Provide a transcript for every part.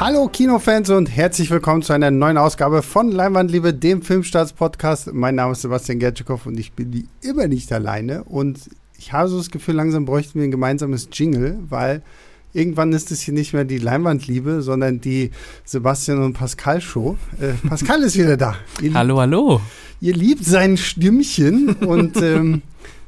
Hallo Kinofans und herzlich willkommen zu einer neuen Ausgabe von Leinwandliebe, dem Filmstarts-Podcast. Mein Name ist Sebastian Gertschikow und ich bin die immer nicht alleine. Und ich habe so das Gefühl, langsam bräuchten wir ein gemeinsames Jingle, weil irgendwann ist es hier nicht mehr die Leinwandliebe, sondern die Sebastian und Pascal Show. Äh, Pascal ist wieder da. Ihr hallo, hallo. Ihr liebt sein Stimmchen und ähm,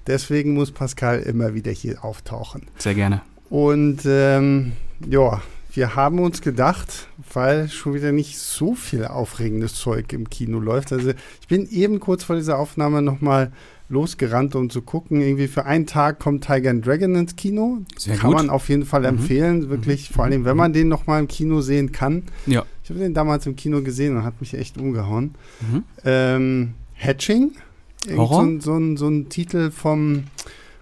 deswegen muss Pascal immer wieder hier auftauchen. Sehr gerne. Und ähm, ja, wir haben uns gedacht, weil schon wieder nicht so viel aufregendes Zeug im Kino läuft. Also ich bin eben kurz vor dieser Aufnahme nochmal losgerannt, um zu gucken. Irgendwie für einen Tag kommt Tiger and Dragon ins Kino. Sehr kann gut. man auf jeden Fall mhm. empfehlen. Wirklich, mhm. vor allem, wenn man den nochmal im Kino sehen kann. Ja. Ich habe den damals im Kino gesehen und hat mich echt umgehauen. Mhm. Ähm, Hatching. Horror? So, so, so ein Titel vom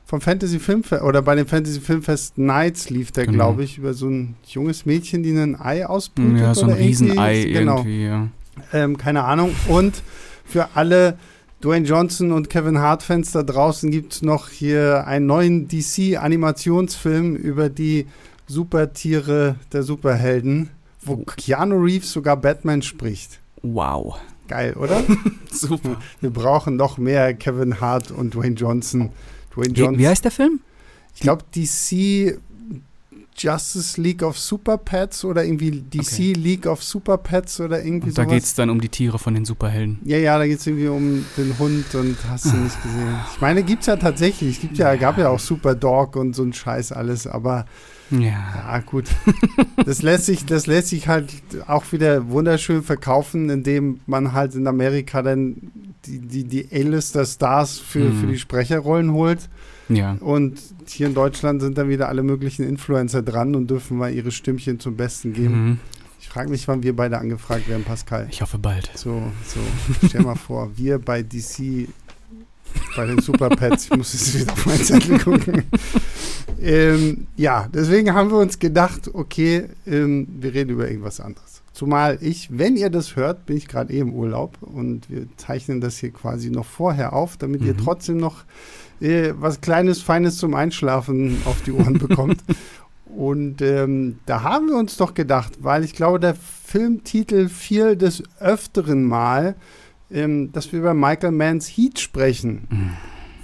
vom Fantasy Filmfest oder bei dem Fantasy Filmfest Nights lief der, genau. glaube ich, über so ein junges Mädchen, die ein Ei ausbrütet. Ja, so ein Riesenei genau. irgendwie, ja. Ähm, keine Ahnung. Und für alle Dwayne Johnson und Kevin Hart-Fans da draußen gibt es noch hier einen neuen DC-Animationsfilm über die Supertiere der Superhelden, wo oh. Keanu Reeves sogar Batman spricht. Wow. Geil, oder? Super. Wir brauchen noch mehr Kevin Hart und Dwayne Johnson. Dwayne Johnson. Wie, heißt der Film? Ich glaube, DC Justice League of Super Pets oder irgendwie DC okay. League of Super Pets oder irgendwie und Da geht es dann um die Tiere von den Superhelden. Ja, ja, da geht es irgendwie um den Hund und hast du nicht gesehen. Ich meine, gibt es ja tatsächlich. Es gibt ja, gab ja auch Super Dog und so ein Scheiß alles, aber ja, ja gut. das lässt sich, das lässt sich halt auch wieder wunderschön verkaufen, indem man halt in Amerika dann die, die, die A-Lister-Stars für, mhm. für die Sprecherrollen holt. Ja. Und hier in Deutschland sind dann wieder alle möglichen Influencer dran und dürfen mal ihre Stimmchen zum Besten geben. Mhm. Ich frage mich, wann wir beide angefragt werden, Pascal. Ich hoffe bald. So, so. Stell mal vor, wir bei DC, bei den Super Pets, ich muss jetzt wieder auf meinen Zettel gucken. ähm, ja, deswegen haben wir uns gedacht, okay, ähm, wir reden über irgendwas anderes. Zumal ich, wenn ihr das hört, bin ich gerade eh im Urlaub und wir zeichnen das hier quasi noch vorher auf, damit mhm. ihr trotzdem noch äh, was Kleines, Feines zum Einschlafen auf die Ohren bekommt. Und ähm, da haben wir uns doch gedacht, weil ich glaube, der Filmtitel fiel des Öfteren mal, ähm, dass wir über Michael Manns Heat sprechen. Mhm.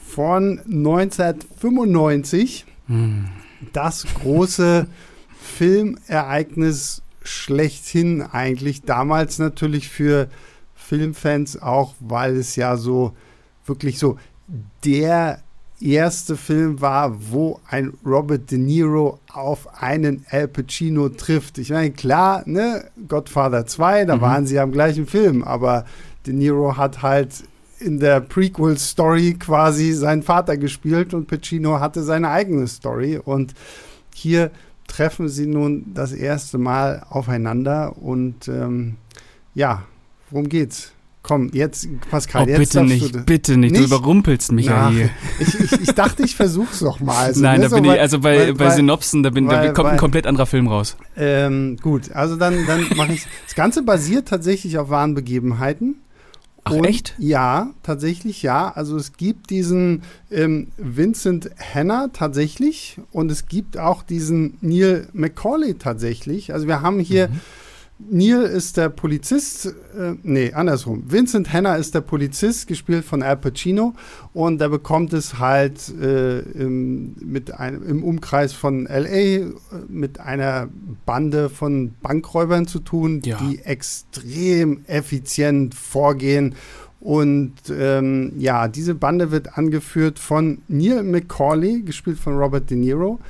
Von 1995. Mhm. Das große Filmereignis schlechthin eigentlich. Damals natürlich für Filmfans auch, weil es ja so wirklich so der erste Film war, wo ein Robert De Niro auf einen Al Pacino trifft. Ich meine, klar, ne, Godfather 2, da mhm. waren sie am gleichen Film, aber De Niro hat halt in der Prequel-Story quasi seinen Vater gespielt und Pacino hatte seine eigene Story. Und hier treffen sie nun das erste Mal aufeinander und ähm, ja, worum geht's? Komm, jetzt, Pascal, oh, jetzt bitte nicht, du, bitte nicht, nicht, du überrumpelst mich Na, ja hier. Ich, ich, ich, dachte, ich versuch's noch mal. Also, Nein, ne, da bin so, ich, also bei, weil, bei Synopsen, da, bin, weil, da kommt ein komplett anderer Film raus. Ähm, gut, also dann, dann mache ich Das Ganze basiert tatsächlich auf wahren Begebenheiten. Ach, und, echt? Ja, tatsächlich ja. Also es gibt diesen ähm, Vincent Hanna tatsächlich und es gibt auch diesen Neil McCauley tatsächlich. Also wir haben hier mhm Neil ist der Polizist, äh, nee, andersrum. Vincent Hanna ist der Polizist, gespielt von Al Pacino. Und er bekommt es halt äh, im, mit einem, im Umkreis von L.A. Äh, mit einer Bande von Bankräubern zu tun, ja. die extrem effizient vorgehen. Und ähm, ja, diese Bande wird angeführt von Neil McCauley, gespielt von Robert De Niro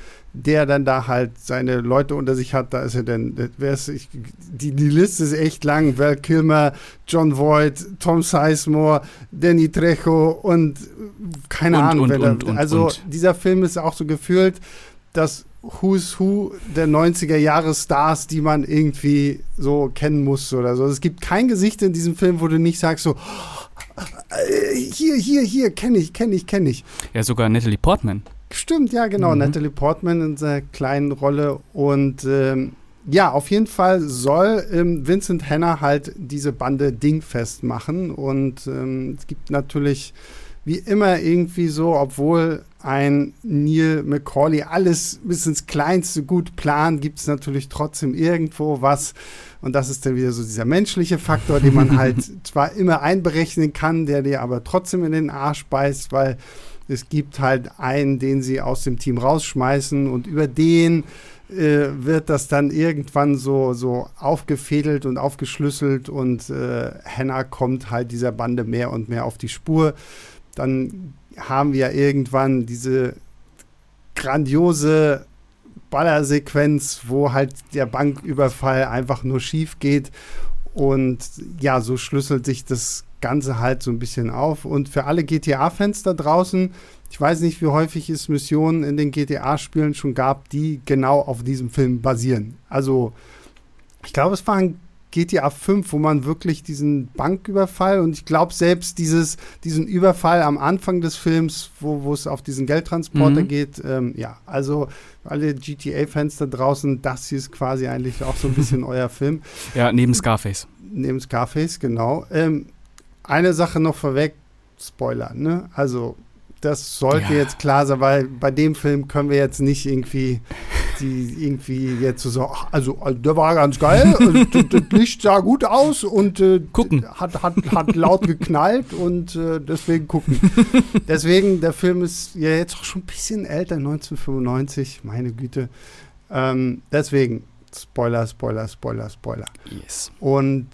der dann da halt seine Leute unter sich hat, da ist er denn, ist, ich, die, die Liste ist echt lang, Val Kilmer, John Voight, Tom Sizemore, Danny Trejo und keine und, Ahnung, und, und, und, also dieser Film ist auch so gefühlt, das Who's Who der 90er Jahre Stars, die man irgendwie so kennen muss oder so. Es gibt kein Gesicht in diesem Film, wo du nicht sagst so, äh, hier, hier, hier, kenne ich, kenne ich, kenne ich. Ja, sogar Natalie Portman. Stimmt, ja, genau. Mhm. Natalie Portman in seiner kleinen Rolle. Und ähm, ja, auf jeden Fall soll ähm, Vincent Hanna halt diese Bande dingfest machen. Und ähm, es gibt natürlich wie immer irgendwie so, obwohl ein Neil McCauley alles bis ins Kleinste gut plant, gibt es natürlich trotzdem irgendwo was. Und das ist dann wieder so dieser menschliche Faktor, den man halt zwar immer einberechnen kann, der dir aber trotzdem in den Arsch beißt, weil es gibt halt einen, den sie aus dem Team rausschmeißen und über den äh, wird das dann irgendwann so, so aufgefädelt und aufgeschlüsselt und äh, Hannah kommt halt dieser Bande mehr und mehr auf die Spur. Dann haben wir irgendwann diese grandiose Ballersequenz, wo halt der Banküberfall einfach nur schief geht. Und ja, so schlüsselt sich das Ganze halt so ein bisschen auf. Und für alle GTA-Fans da draußen, ich weiß nicht, wie häufig es Missionen in den GTA-Spielen schon gab, die genau auf diesem Film basieren. Also, ich glaube, es waren GTA 5, wo man wirklich diesen Banküberfall und ich glaube selbst dieses, diesen Überfall am Anfang des Films, wo es auf diesen Geldtransporter mhm. geht, ähm, ja, also alle GTA-Fans da draußen, das hier ist quasi eigentlich auch so ein bisschen euer Film. Ja, neben Scarface. Neben Scarface, genau. Ähm, eine Sache noch vorweg, Spoiler, ne? Also das sollte ja. jetzt klar sein, weil bei dem Film können wir jetzt nicht irgendwie die irgendwie jetzt so, also, also der war ganz geil, das Licht sah gut aus und äh, gucken. Hat, hat, hat laut geknallt und äh, deswegen gucken. deswegen, der Film ist ja jetzt auch schon ein bisschen älter, 1995, meine Güte. Ähm, deswegen, Spoiler, Spoiler, Spoiler, Spoiler. Yes. Und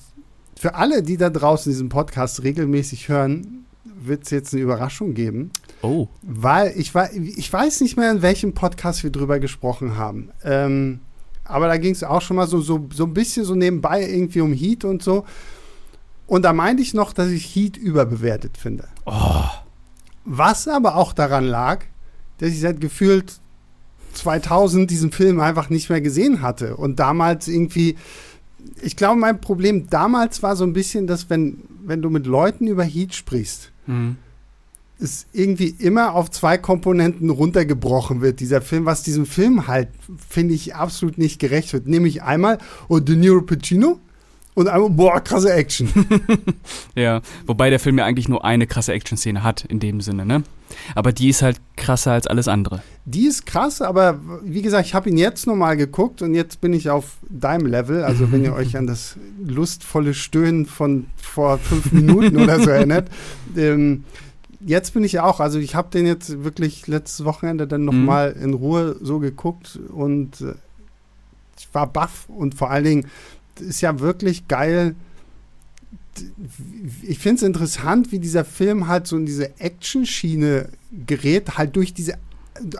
für alle, die da draußen diesen Podcast regelmäßig hören, wird es jetzt eine Überraschung geben. Oh. Weil ich, ich weiß nicht mehr, in welchem Podcast wir drüber gesprochen haben. Ähm, aber da ging es auch schon mal so, so, so ein bisschen so nebenbei irgendwie um Heat und so. Und da meinte ich noch, dass ich Heat überbewertet finde. Oh. Was aber auch daran lag, dass ich seit gefühlt 2000 diesen Film einfach nicht mehr gesehen hatte. Und damals irgendwie, ich glaube, mein Problem damals war so ein bisschen, dass wenn, wenn du mit Leuten über Heat sprichst, mhm. es irgendwie immer auf zwei Komponenten runtergebrochen wird, dieser Film, was diesem Film halt, finde ich, absolut nicht gerecht wird. Nämlich einmal oh, De Niro Pacino und einmal, boah, krasse Action. ja, wobei der Film ja eigentlich nur eine krasse Action-Szene hat, in dem Sinne, ne? Aber die ist halt krasser als alles andere. Die ist krass, aber wie gesagt, ich habe ihn jetzt nochmal geguckt und jetzt bin ich auf deinem Level. Also wenn ihr euch an das lustvolle Stöhnen von vor fünf Minuten oder so erinnert, ähm, jetzt bin ich auch, also ich habe den jetzt wirklich letztes Wochenende dann noch mhm. in Ruhe so geguckt und äh, ich war baff und vor allen Dingen ist ja wirklich geil. Ich finde es interessant, wie dieser Film halt so in diese Action-Schiene gerät, halt durch diese,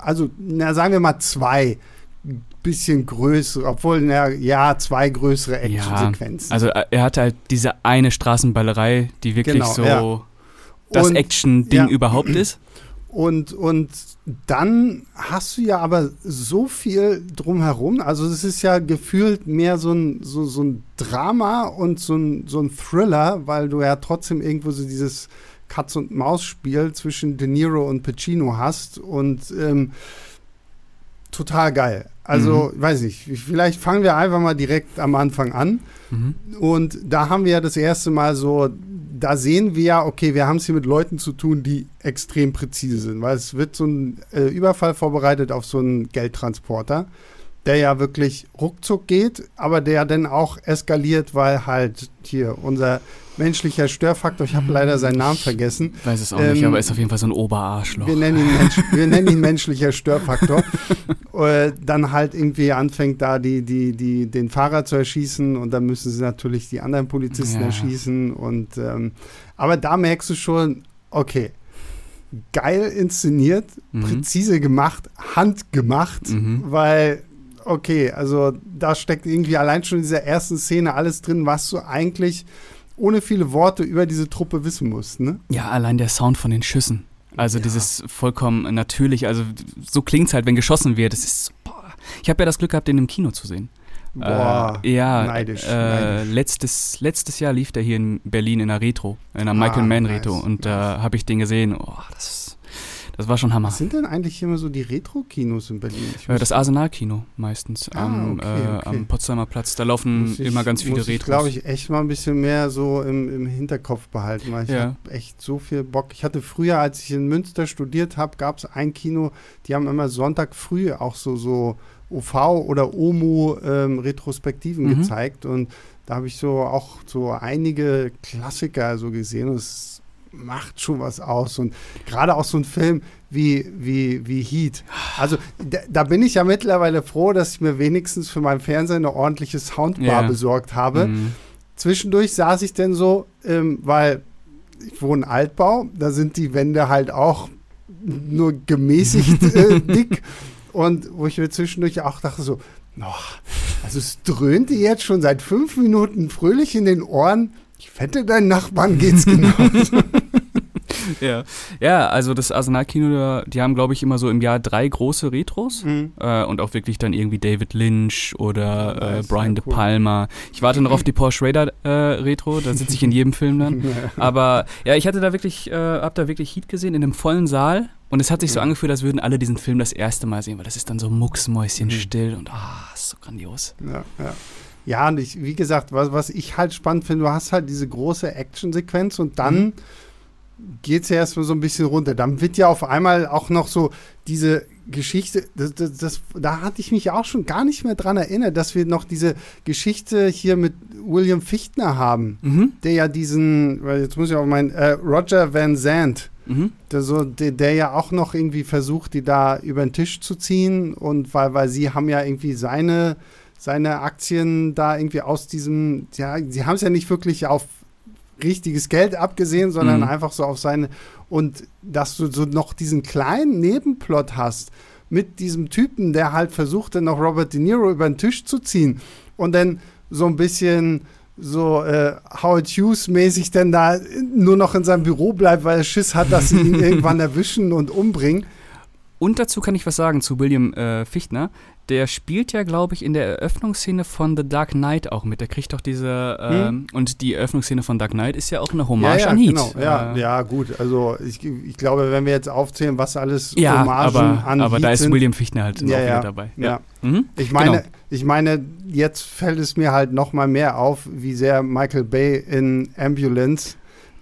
also na, sagen wir mal zwei bisschen größere, obwohl, na, ja, zwei größere Action-Sequenzen. Ja, also äh, er hatte halt diese eine Straßenballerei, die wirklich genau, so ja das Action-Ding ja. überhaupt ist. Und, und dann hast du ja aber so viel drumherum. Also es ist ja gefühlt mehr so ein, so, so ein Drama und so ein, so ein Thriller, weil du ja trotzdem irgendwo so dieses Katz- und Maus-Spiel zwischen De Niro und Pacino hast. Und ähm, total geil. Also, mhm. weiß ich, vielleicht fangen wir einfach mal direkt am Anfang an. Mhm. Und da haben wir ja das erste Mal so da sehen wir ja, okay, wir haben es hier mit Leuten zu tun, die extrem präzise sind, weil es wird so ein äh, Überfall vorbereitet auf so einen Geldtransporter, der ja wirklich ruckzuck geht, aber der dann auch eskaliert, weil halt hier unser menschlicher Störfaktor, ich habe leider seinen Namen vergessen. Ich weiß es auch ähm, nicht, aber ist auf jeden Fall so ein Oberarschloch. Wir nennen ihn, Mensch, wir nennen ihn menschlicher Störfaktor. äh, dann halt irgendwie anfängt da die, die, die, den Fahrer zu erschießen und dann müssen sie natürlich die anderen Polizisten ja. erschießen. Und ähm, aber da merkst du schon, okay, geil inszeniert, mhm. präzise gemacht, handgemacht, mhm. weil okay, also da steckt irgendwie allein schon in dieser ersten Szene alles drin, was du eigentlich ohne viele Worte über diese Truppe wissen musst. Ne? Ja, allein der Sound von den Schüssen. Also ja. dieses vollkommen natürlich, also so klingt es halt, wenn geschossen wird. Das ist, boah. Ich habe ja das Glück gehabt, den im Kino zu sehen. Boah, äh, ja, neidisch, äh, neidisch. Letztes, letztes Jahr lief der hier in Berlin in einer Retro, in einer ah, Michael Mann nice, Retro und da nice. äh, habe ich den gesehen. Oh, das, Das war schon Hammer. Was sind denn eigentlich immer so die Retro-Kinos in Berlin? Äh, das Arsenal-Kino meistens Ah, am, okay, äh, okay. am Potsdamer Platz. Da laufen ich- immer ganz viele muss ich, Retros. glaube ich, echt mal ein bisschen mehr so im, im Hinterkopf behalten, weil ich Ja. habe echt so viel Bock. Ich hatte früher, als ich in Münster studiert habe, gab es ein Kino, die haben immer Sonntag früh auch so, so OV oder OMU ähm, Retrospektiven Mhm. gezeigt und da habe ich so auch so einige Klassiker so gesehen und es macht schon was aus und gerade auch so ein Film wie, wie, wie Heat. Also da, da bin ich ja mittlerweile froh, dass ich mir wenigstens für meinen Fernseher eine ordentliche Soundbar Ja. besorgt habe. Mhm. Zwischendurch saß ich denn so, ähm, weil ich wohne in Altbau, da sind die Wände halt auch nur gemäßigt äh, dick. Und wo ich mir zwischendurch auch dachte so, oh, also es dröhnte jetzt schon seit fünf Minuten fröhlich in den Ohren. Ich wette, deinen Nachbarn geht's genau. Ja. ja, also das Arsenal-Kino, da- die haben, glaube ich, immer so im Jahr drei große Retros. Mhm. Äh, und auch wirklich dann irgendwie David Lynch oder äh, Nice, Brian ja, De cool. Palma. Ich warte noch auf die Porsche Raider äh, Retro, da sitze ich in jedem Film dann. Aber ja, ich hatte da wirklich, äh, hab da wirklich Heat gesehen in einem vollen Saal und es hat sich so Mhm. angefühlt, als würden alle diesen Film das erste Mal sehen, weil das ist dann so mucksmäuschen Mhm. still und ah, ist so grandios. Ja, ja. Ja, und ich, wie gesagt, was, was ich halt spannend finde, du hast halt diese große Actionsequenz und dann Mhm. Geht es ja erstmal so ein bisschen runter. Dann wird ja auf einmal auch noch so diese Geschichte, das, das, das, da hatte ich mich auch schon gar nicht mehr dran erinnert, dass wir noch diese Geschichte hier mit William Fichtner haben, Mhm. der ja diesen, weil jetzt muss ich auch meinen, äh, Roger Van Zandt, Mhm. der, so, der, der ja auch noch irgendwie versucht, die da über den Tisch zu ziehen und weil, weil sie haben ja irgendwie seine, seine Aktien da irgendwie aus diesem, ja, sie haben es ja nicht wirklich auf richtiges Geld abgesehen, sondern Mhm. einfach so auf seine und dass du so noch diesen kleinen Nebenplot hast mit diesem Typen, der halt versucht, dann noch Robert De Niro über den Tisch zu ziehen und dann so ein bisschen so äh, Howard Hughes mäßig dann da nur noch in seinem Büro bleibt, weil er Schiss hat, dass sie ihn irgendwann erwischen und umbringen. Und dazu kann ich was sagen zu William äh, Fichtner. Der spielt ja, glaube ich, in der Eröffnungsszene von The Dark Knight auch mit. Der kriegt doch diese, ähm, und die Eröffnungsszene von Dark Knight ist ja auch eine Hommage Hm? ja, ja, an Heat. Genau. Ja, Äh, ja, gut. Also ich, ich glaube, wenn wir jetzt aufzählen, was alles ja Hommagen aber, an aber Heat da ist sind, William Fichtner halt Ja, auch wieder dabei. ja. Mhm. Ich meine, Genau. ich meine, jetzt fällt es mir halt noch mal mehr auf, wie sehr Michael Bay in Ambulance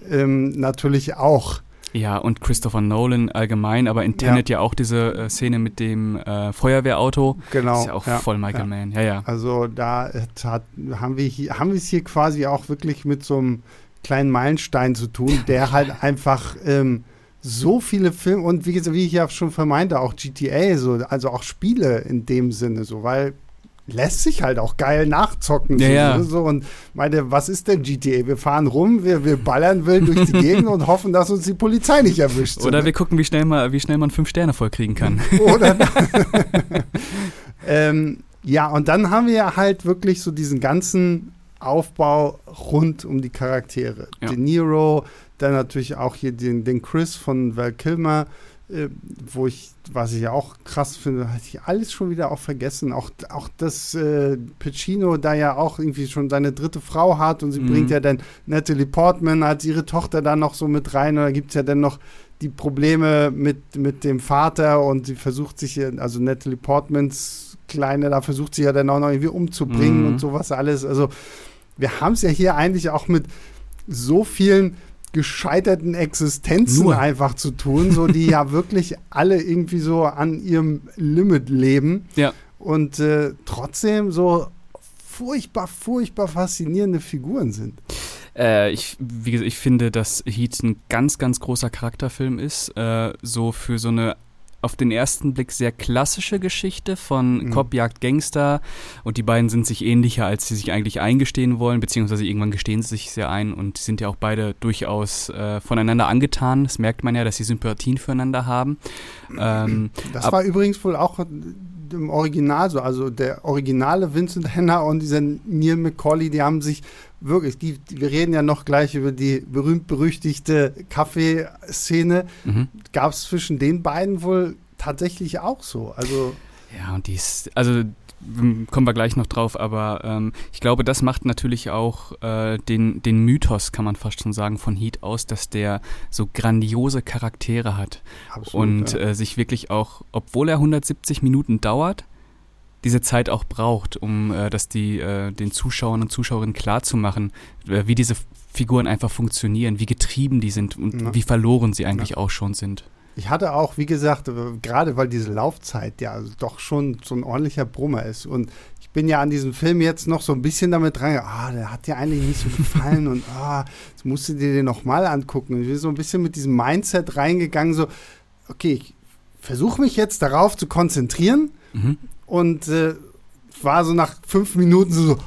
ähm, natürlich auch. Ja, und Christopher Nolan allgemein, aber in Tenet ja, auch diese äh, Szene mit dem äh, Feuerwehrauto. Genau. ist ja auch voll Michael ja. Mann. Ja, ja. Also da hat, haben wir hier, haben wir es hier quasi auch wirklich mit so einem kleinen Meilenstein zu tun, der halt einfach ähm, so viele Filme und wie, wie ich ja schon vermeinte, auch GTA, so, also auch Spiele in dem Sinne, so, weil lässt sich halt auch geil nachzocken. Ja, so, ja. so. Und meine, was ist denn GTA? Wir fahren rum, wir, wir ballern wild durch die Gegend und hoffen, dass uns die Polizei nicht erwischt. so, Oder ne? wir gucken, wie schnell, mal, wie schnell man fünf Sterne vollkriegen kann. Oder ähm, ja, und dann haben wir halt wirklich so diesen ganzen Aufbau rund um die Charaktere. Ja. De Niro, dann natürlich auch hier den, den Chris von Val Kilmer, äh, wo ich, was ich ja auch krass finde, hatte ich alles schon wieder auch vergessen. Auch, auch dass äh, Pacino da ja auch irgendwie schon seine dritte Frau hat und sie Mhm. bringt ja dann Natalie Portman als ihre Tochter da noch so mit rein und da gibt es ja dann noch die Probleme mit, mit dem Vater und sie versucht sich, also Natalie Portmans Kleine, da versucht sie ja dann auch noch irgendwie umzubringen Mhm. und sowas alles. Also wir haben es ja hier eigentlich auch mit so vielen gescheiterten Existenzen Nur. einfach zu tun, so die ja wirklich alle irgendwie so an ihrem Limit leben Ja. und äh, trotzdem so furchtbar, furchtbar faszinierende Figuren sind. Äh, ich, wie gesagt, ich finde, dass Heat ein ganz, ganz großer Charakterfilm ist. Äh, so für so eine auf den ersten Blick sehr klassische Geschichte von Mhm. Cop jagt Gangster und die beiden sind sich ähnlicher, als sie sich eigentlich eingestehen wollen, beziehungsweise irgendwann gestehen sie sich sehr ein und sind ja auch beide durchaus äh, voneinander angetan. Das merkt man ja, dass sie Sympathien füreinander haben. Ähm, Das war übrigens wohl auch im Original so. Also der originale Vincent Henner und dieser Neil McCauley, die haben sich wirklich, die, wir reden ja noch gleich über die berühmt-berüchtigte Kaffeeszene. mhm. Gab es zwischen den beiden wohl tatsächlich auch so. Also, Ja, und die ist, also kommen wir gleich noch drauf, aber ähm, ich glaube, das macht natürlich auch äh, den, den Mythos, kann man fast schon sagen, von Heat aus, dass der so grandiose Charaktere hat Absolut, und ja. äh, sich wirklich auch, obwohl er 170 Minuten dauert, diese Zeit auch braucht, um äh, das die, äh, den Zuschauern und Zuschauerinnen klarzumachen, äh, wie diese Figuren einfach funktionieren, wie getrieben die sind und ja. wie verloren sie eigentlich ja. auch schon sind. Ich hatte auch, wie gesagt, äh, gerade weil diese Laufzeit ja doch schon so ein ordentlicher Brummer ist. Und ich bin ja an diesem Film jetzt noch so ein bisschen damit dran, ah, der hat dir eigentlich nicht so gefallen und ah, jetzt musst du dir den nochmal angucken. Und ich bin so ein bisschen mit diesem Mindset reingegangen, so, okay, ich versuche mich jetzt darauf zu konzentrieren mhm. und äh, war so nach fünf Minuten so, so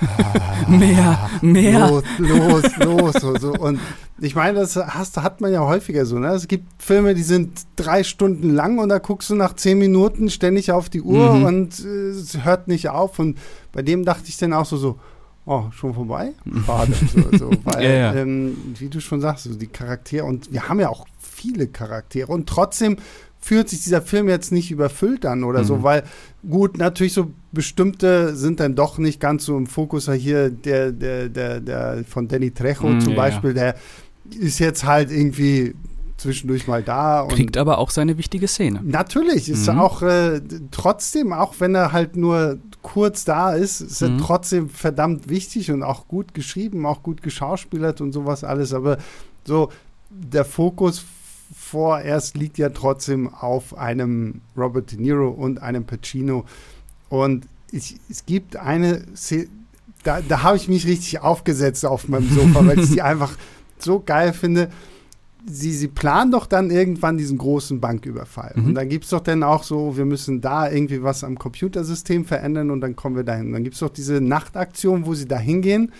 ah, mehr, mehr. Los, los, los. So, so. Und ich meine, das hast, hat man ja häufiger so. Ne? Es gibt Filme, die sind drei Stunden lang und da guckst du nach zehn Minuten ständig auf die Uhr mhm. und äh, es hört nicht auf. Und bei dem dachte ich dann auch so, so oh, schon vorbei? Schade. so, so, weil, ja, ja. Ähm, wie du schon sagst, so die Charaktere, und wir haben ja auch viele Charaktere und trotzdem fühlt sich dieser Film jetzt nicht überfüllt an oder mhm. so, weil gut, natürlich so bestimmte sind dann doch nicht ganz so im Fokus. Hier der, der, der, der von Danny Trejo mhm, zum ja, Beispiel, der ist jetzt halt irgendwie zwischendurch mal da. Kriegt aber auch seine wichtige Szene. Natürlich, ist mhm. auch äh, trotzdem, auch wenn er halt nur kurz da ist, ist mhm. er trotzdem verdammt wichtig und auch gut geschrieben, auch gut geschauspielert und sowas alles. Aber so der Fokus vorerst liegt ja trotzdem auf einem Robert De Niro und einem Pacino. Und ich, es gibt eine Szene, da, da habe ich mich richtig aufgesetzt auf meinem Sofa, weil ich die einfach so geil finde. Sie, sie planen doch dann irgendwann diesen großen Banküberfall. Mhm. Und dann gibt es doch dann auch so, wir müssen da irgendwie was am Computersystem verändern und dann kommen wir dahin. Und dann gibt es doch diese Nachtaktion, wo sie da hingehen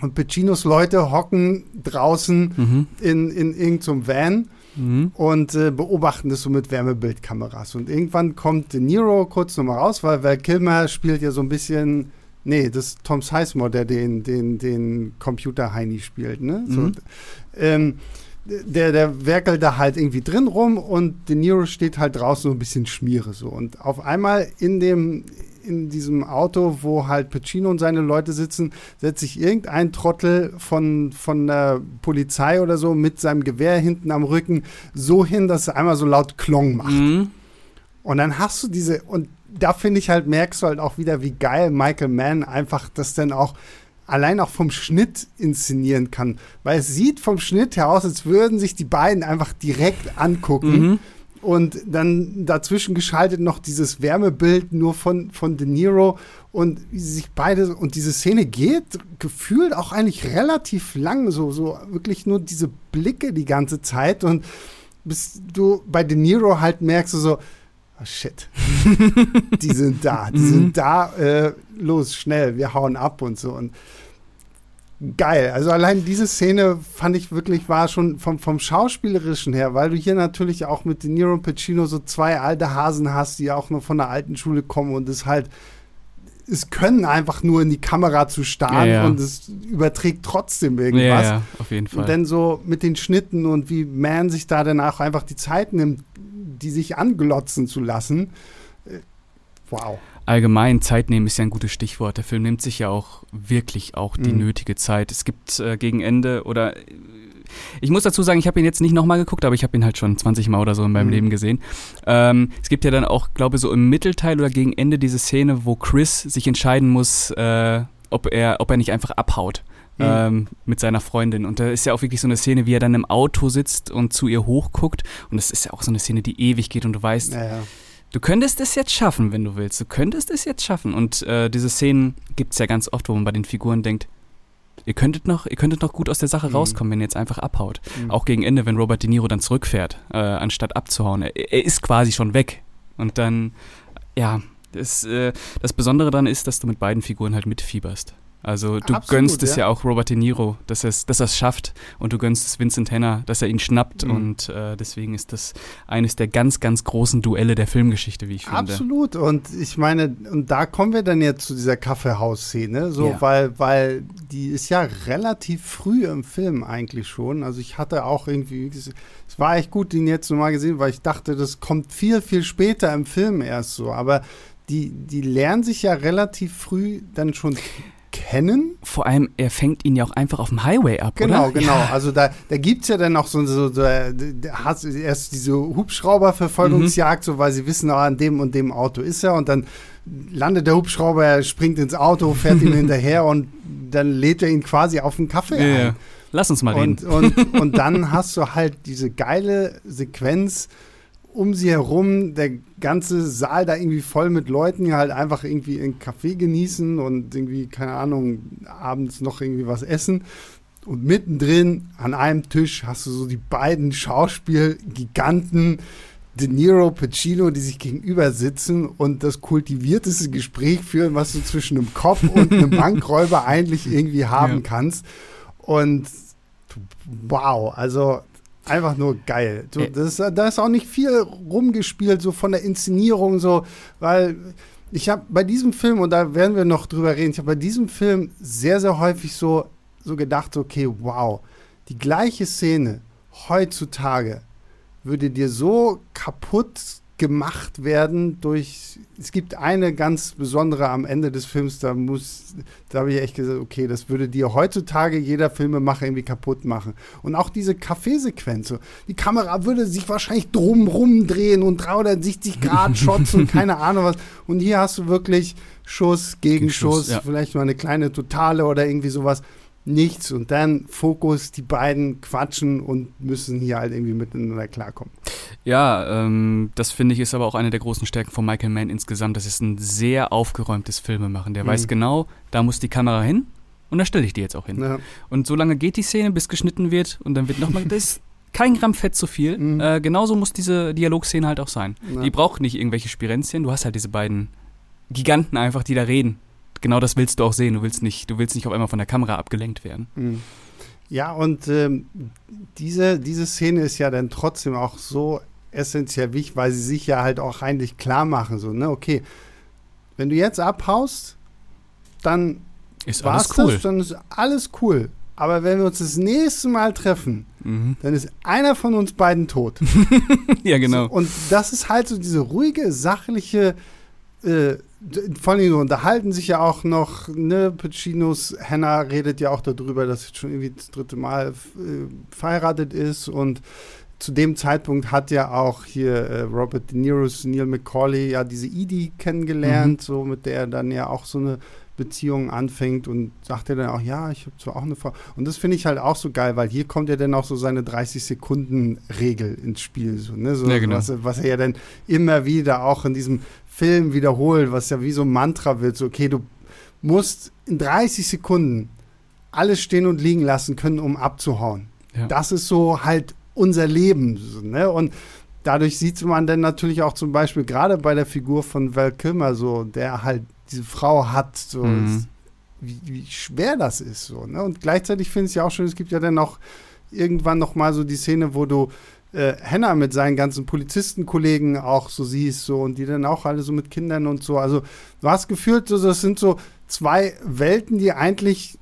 und Pacinos Leute hocken draußen mhm. in, in irgendeinem Van mhm. und äh, beobachten das so mit Wärmebildkameras. Und irgendwann kommt De Niro kurz nochmal raus, weil Val Kilmer spielt ja so ein bisschen Nee, das ist Tom Sizemore, der den, den, den Computer-Heini spielt. Ne? Mhm. So, ähm, der, der werkelt da halt irgendwie drin rum und De Niro steht halt draußen so ein bisschen Schmiere so. Und auf einmal in dem, in diesem Auto, wo halt Pacino und seine Leute sitzen, setzt sich irgendein Trottel von, von der Polizei oder so mit seinem Gewehr hinten am Rücken so hin, dass er einmal so laut Klong macht. Mhm. Und dann hast du diese, und da finde ich halt, merkst du halt auch wieder, wie geil Michael Mann einfach das dann auch allein auch vom Schnitt inszenieren kann. Weil es sieht vom Schnitt her aus, als würden sich die beiden einfach direkt angucken. Mhm. Und dann dazwischen geschaltet noch dieses Wärmebild nur von, von De Niro. Und wie sie sich beide und diese Szene geht gefühlt auch eigentlich relativ lang, so, so wirklich nur diese Blicke die ganze Zeit. Und bis du bei De Niro halt merkst, so, oh shit, die sind da, die sind da, äh, los, schnell, wir hauen ab und so. Und geil. Also allein diese Szene fand ich wirklich, war schon vom, vom Schauspielerischen her, weil du hier natürlich auch mit De Niro und Pacino so zwei alte Hasen hast, die auch noch von der alten Schule kommen und es halt es können einfach nur in die Kamera zu starren ja, ja. und es überträgt trotzdem irgendwas. Ja, auf jeden Fall. Und dann so mit den Schnitten und wie Man sich da danach einfach die Zeit nimmt, die sich anglotzen zu lassen. Äh, wow. Allgemein, Zeit nehmen ist ja ein gutes Stichwort. Der Film nimmt sich ja auch wirklich auch die mhm. nötige Zeit. Es gibt äh, gegen Ende oder äh, ich muss dazu sagen, ich habe ihn jetzt nicht nochmal geguckt, aber ich habe ihn halt schon 20 Mal oder so in meinem mhm. Leben gesehen. Ähm, es gibt ja dann auch, glaube ich, so im Mittelteil oder gegen Ende diese Szene, wo Chris sich entscheiden muss, äh, ob, er, ob er nicht einfach abhaut. Mhm. Ähm, mit seiner Freundin. Und da ist ja auch wirklich so eine Szene, wie er dann im Auto sitzt und zu ihr hochguckt. Und das ist ja auch so eine Szene, die ewig geht und du weißt, naja. Du könntest es jetzt schaffen, wenn du willst. Du könntest es jetzt schaffen. Und äh, diese Szenen gibt es ja ganz oft, wo man bei den Figuren denkt, ihr könntet noch, ihr könntet noch gut aus der Sache mhm. rauskommen, wenn ihr jetzt einfach abhaut. Mhm. Auch gegen Ende, wenn Robert De Niro dann zurückfährt, äh, anstatt abzuhauen. Er, er, ist quasi schon weg. Und dann, ja, das, äh, das Besondere dann ist, dass du mit beiden Figuren halt mitfieberst. Also du Absolut, gönnst es ja. ja auch Robert De Niro, dass er dass es schafft und du gönnst es Vincent Henner, dass er ihn schnappt mhm. und äh, deswegen ist das eines der ganz, ganz großen Duelle der Filmgeschichte, wie ich finde. Absolut und ich meine, und da kommen wir dann jetzt zu dieser Kaffeehaus-Szene, so, ja. weil, weil die ist ja relativ früh im Film eigentlich schon, also ich hatte auch irgendwie, es war echt gut, den jetzt nochmal gesehen, weil ich dachte, das kommt viel, viel später im Film erst so, aber die, die lernen sich ja relativ früh dann schon kennen. Vor allem, er fängt ihn ja auch einfach auf dem Highway ab, Genau, oder? genau. Ja. Also da, da gibt es ja dann noch so, so, äh, da hast erst diese Hubschrauberverfolgungsjagd, so weil sie wissen, ah, an dem und dem Auto ist er und dann landet der Hubschrauber, er springt ins Auto, fährt ihm hinterher und dann lädt er ihn quasi auf einen Kaffee Ja, ein. ja. Lass uns mal reden. Und, und, und dann hast du halt diese geile Sequenz um sie herum, der ganze Saal da irgendwie voll mit Leuten, die halt einfach irgendwie einen Kaffee genießen und irgendwie, keine Ahnung, abends noch irgendwie was essen. Und mittendrin an einem Tisch hast du so die beiden Schauspielgiganten, De Niro, Pacino, die sich gegenüber sitzen und das kultivierteste Gespräch führen, was du zwischen einem Kopf und einem Bankräuber eigentlich irgendwie haben Ja. kannst. Und wow, also einfach nur geil. So, das, da ist auch nicht viel rumgespielt, so von der Inszenierung, so, weil ich habe bei diesem Film, und da werden wir noch drüber reden, ich habe bei diesem Film sehr, sehr häufig so, so gedacht, okay, wow, die gleiche Szene heutzutage würde dir so kaputt gemacht werden durch, es gibt eine ganz besondere am Ende des Films, da muss, da habe ich echt gesagt, okay, das würde dir heutzutage jeder Filmemacher irgendwie kaputt machen. Und auch diese Kaffeesequenz, so, die Kamera würde sich wahrscheinlich drumrum drehen und 360 Grad Shots und keine Ahnung was. Und hier hast du wirklich Schuss, Gegenschuss, Gegenschuss, ja. vielleicht mal eine kleine Totale oder irgendwie sowas. Nichts. Und dann Fokus, die beiden quatschen und müssen hier halt irgendwie miteinander klarkommen. Ja, ähm, das finde ich ist aber auch eine der großen Stärken von Michael Mann insgesamt. Das ist ein sehr aufgeräumtes Filmemachen. Der Mhm. weiß genau, da muss die Kamera hin und da stelle ich die jetzt auch hin. Ja. Und so lange geht die Szene, bis geschnitten wird und dann wird nochmal, das ist kein Gramm Fett zu viel. Mhm. Äh, genauso muss diese Dialogszene halt auch sein. Ja. Die braucht nicht irgendwelche Spirenzchen, du hast halt diese beiden Giganten einfach, die da reden. Genau das willst du auch sehen. Du willst nicht, du willst nicht auf einmal von der Kamera abgelenkt werden. Mhm. Ja, und ähm, diese, diese Szene ist ja dann trotzdem auch so essentiell wichtig, weil sie sich ja halt auch eigentlich klar machen, so, ne, okay, wenn du jetzt abhaust, dann Ist war's alles cool. das, dann ist alles cool. Aber wenn wir uns das nächste Mal treffen, Mhm. dann ist einer von uns beiden tot. Ja, genau. So, und das ist halt so diese ruhige, sachliche, äh, vor allem unterhalten sich ja auch noch, ne, Pacinos Hannah redet ja auch darüber, dass sie schon irgendwie das dritte Mal äh, verheiratet ist und zu dem Zeitpunkt hat ja auch hier äh, Robert De Niro's Neil McCauley ja diese Edie kennengelernt, so mit der er dann ja auch so eine Beziehung anfängt und sagt er dann auch, ja, ich habe zwar auch eine Frau. Und das finde ich halt auch so geil, weil hier kommt ja dann auch so seine 30-Sekunden-Regel ins Spiel. So, ne? so, Ja, genau. was, was er ja dann immer wieder auch in diesem Film wiederholt, was ja wie so ein Mantra wird. So, okay, du musst in 30 Sekunden alles stehen und liegen lassen können, um abzuhauen. Ja. Das ist so halt unser Leben. So, ne? Und dadurch sieht man dann natürlich auch zum Beispiel gerade bei der Figur von Val Kilmer so, der halt diese Frau hat, so Mhm. wie, wie schwer das ist. So, ne? Und gleichzeitig finde ich es ja auch schön, es gibt ja dann auch irgendwann noch mal so die Szene, wo du äh, Henna mit seinen ganzen Polizistenkollegen auch so siehst, so und die dann auch alle so mit Kindern und so. Also du hast gefühlt, so, das sind so zwei Welten, die eigentlich,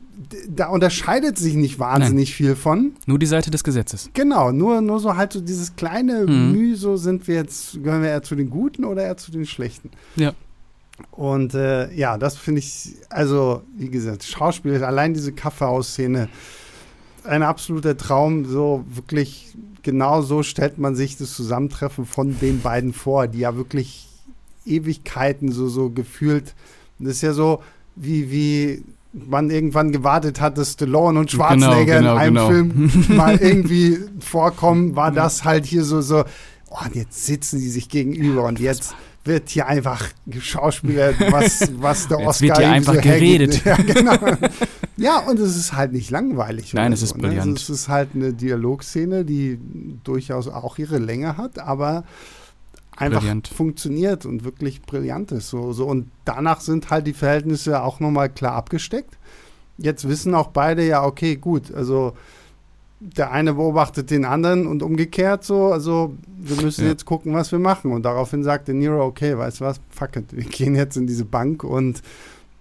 da unterscheidet sich nicht wahnsinnig viel von. Nur die Seite des Gesetzes. Genau, nur, nur so halt so dieses kleine Mhm. Mühe, so sind wir jetzt, gehören wir eher zu den Guten oder eher zu den Schlechten. Ja. Und äh, ja, das finde ich, also wie gesagt, Schauspiel, allein diese Kaffeehausszene, ein absoluter Traum, so wirklich genau so stellt man sich das Zusammentreffen von den beiden vor, die ja wirklich Ewigkeiten so, so gefühlt, das ist ja so, wie, wie man irgendwann gewartet hat, dass Stallone und Schwarzenegger Genau, in einem genau, Film mal irgendwie vorkommen, war das halt hier so, so, oh, und jetzt sitzen die sich gegenüber und jetzt wird hier einfach geschauspielert, was, was der Oscar wird hier einfach geredet. Ja, genau. ja, und es ist halt nicht langweilig. Nein, es ist so, ne? brillant. Es ist halt eine Dialogszene, die durchaus auch ihre Länge hat, aber einfach Brillant. funktioniert und wirklich brillant ist. So, so. Und danach sind halt die Verhältnisse auch nochmal klar abgesteckt. Jetzt wissen auch beide ja, okay, gut, also der eine beobachtet den anderen und umgekehrt so, also wir müssen Ja. jetzt gucken, was wir machen. Und daraufhin sagte Nero, okay, weißt du was, fuck it, wir gehen jetzt in diese Bank und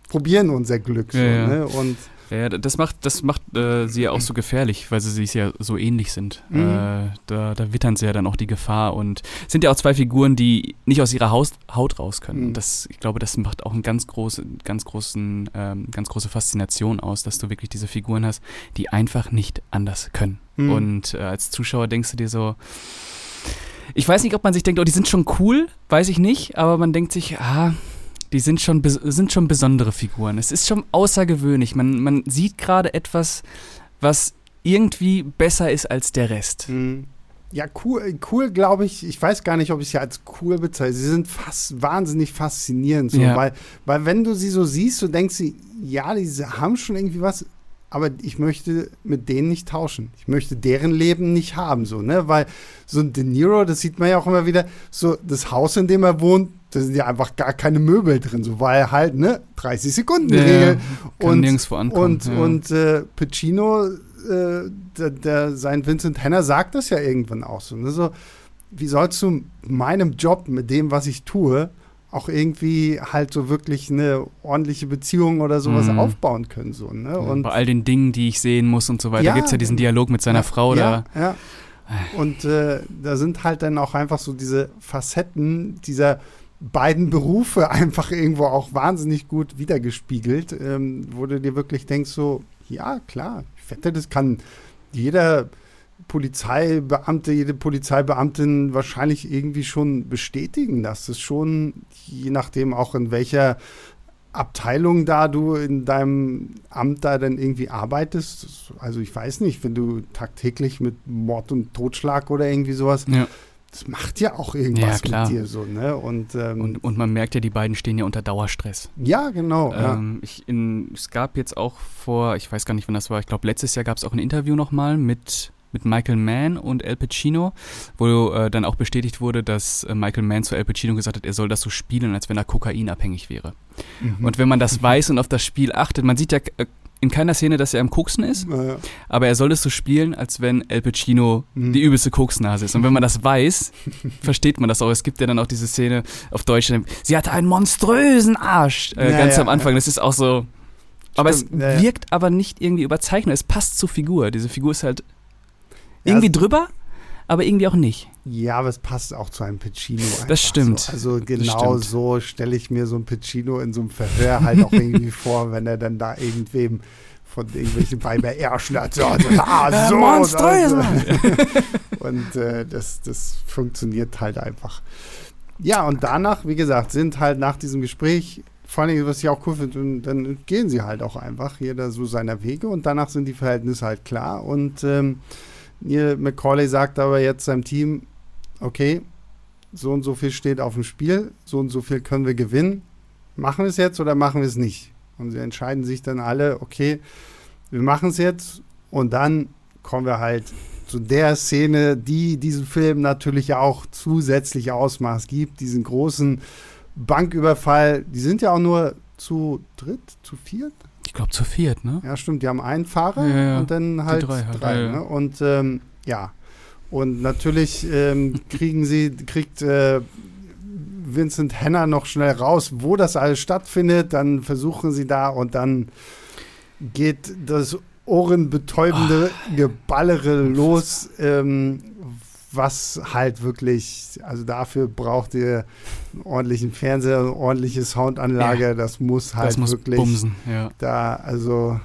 probieren unser Glück. So, Ja, ja. Ne? Und Ja, das macht, das macht äh, sie ja auch so gefährlich, weil sie sich ja so ähnlich sind. Mhm. Äh, da, da wittern sie ja dann auch die Gefahr und sind ja auch zwei Figuren, die nicht aus ihrer Haus, Haut raus können. Mhm. Das, ich glaube, das macht auch einen ganz große, ganz großen, ähm, ganz große Faszination aus, dass du wirklich diese Figuren hast, die einfach nicht anders können. Mhm. Und äh, als Zuschauer denkst du dir so, ich weiß nicht, ob man sich denkt, oh, die sind schon cool, weiß ich nicht, aber man denkt sich, ah, die sind schon, sind schon besondere Figuren. Es ist schon außergewöhnlich. Man, man sieht gerade etwas, was irgendwie besser ist als der Rest. Mhm. Ja, cool, cool glaube ich. Ich weiß gar nicht, ob ich sie als cool bezeichne. Sie sind fast wahnsinnig faszinierend, so, ja. weil, weil wenn du sie so siehst, du denkst, ja, die haben schon irgendwie was, aber ich möchte mit denen nicht tauschen. Ich möchte deren Leben nicht haben, so, ne? Weil so ein De Niro, das sieht man ja auch immer wieder, so das Haus, in dem er wohnt, da sind ja einfach gar keine Möbel drin, so weil halt, ne, 30 Sekunden Regel. Ja, und nirgendwo ankommen. Und, ja. und äh, Pacino, äh, der, der, sein Vincent Henner sagt das ja irgendwann auch so, ne? So, wie sollst du meinem Job mit dem, was ich tue, auch irgendwie halt so wirklich eine ordentliche Beziehung oder sowas mhm. aufbauen können. So, ne? Und bei all den Dingen, die ich sehen muss und so weiter, ja, gibt es ja diesen Dialog mit seiner ja, Frau ja, da. Ja. Und äh, da sind halt dann auch einfach so diese Facetten dieser beiden Berufe einfach irgendwo auch wahnsinnig gut wiedergespiegelt, ähm, wo du dir wirklich denkst, so, ja, klar, ich wette, das kann jeder Polizeibeamte, jede Polizeibeamtin wahrscheinlich irgendwie schon bestätigen, dass es schon, je nachdem auch in welcher Abteilung da du in deinem Amt da dann irgendwie arbeitest, also ich weiß nicht, wenn du tagtäglich mit Mord und Totschlag oder irgendwie sowas, ja. Das macht ja auch irgendwas ja, mit dir so, ne? Und, ähm, und, und, man merkt ja, die beiden stehen ja unter Dauerstress. Ja, genau. Ähm, ja. Ich in, es gab jetzt auch vor, ich weiß gar nicht, wann das war, ich glaube letztes Jahr gab es auch ein Interview nochmal mit mit Michael Mann und Al Pacino, wo äh, dann auch bestätigt wurde, dass äh, Michael Mann zu Al Pacino gesagt hat, er soll das so spielen, als wenn er kokainabhängig wäre. Mhm. Und wenn man das weiß und auf das Spiel achtet, man sieht ja äh, in keiner Szene, dass er am Koksen ist, ja. aber er soll es so spielen, als wenn Al Pacino mhm. die übelste Koksnase ist. Und wenn man das weiß, versteht man das auch. Es gibt ja dann auch diese Szene auf Deutsch, sie hatte einen monströsen Arsch, äh, ja, ganz am Anfang. Das ist auch so. Aber Stimmt, es wirkt aber nicht irgendwie überzeichnet. Es passt zur Figur. Diese Figur ist halt irgendwie drüber, aber irgendwie auch nicht. Ja, aber es passt auch zu einem Pacino. Das stimmt. So. Also genau stimmt. so stelle ich mir so ein Pacino in so einem Verhör halt auch irgendwie vor, wenn er dann da irgendwem von irgendwelchen Weiber erschen hat. So, ah, so, Monströse! und äh, das, das funktioniert halt einfach. Ja, und danach, wie gesagt, sind halt nach diesem Gespräch, vor allem, was ich auch cool finde, dann gehen sie halt auch einfach jeder so seiner Wege und danach sind die Verhältnisse halt klar und ähm, Neil McCauley sagt aber jetzt seinem Team, okay, so und so viel steht auf dem Spiel, so und so viel können wir gewinnen. Machen wir es jetzt oder machen wir es nicht? Und sie entscheiden sich dann alle, okay, wir machen es jetzt und dann kommen wir halt zu der Szene, die diesem Film natürlich auch zusätzlich Ausmaß gibt, diesen großen Banküberfall. Die sind ja auch nur zu dritt, zu viert, glaube, zu viert, ne? Ja, stimmt. Die haben einen Fahrer ja, ja. und dann halt drei. Halt. drei ne? Und ähm, ja. Und natürlich ähm, kriegen sie, kriegt äh, Vincent Henner noch schnell raus, wo das alles stattfindet. Dann versuchen sie da und dann geht das ohrenbetäubende oh. Geballere los, ähm, was halt wirklich, also dafür braucht ihr einen ordentlichen Fernseher, eine ordentliche Soundanlage, ja, das muss halt das muss wirklich bumsen, ja. da, also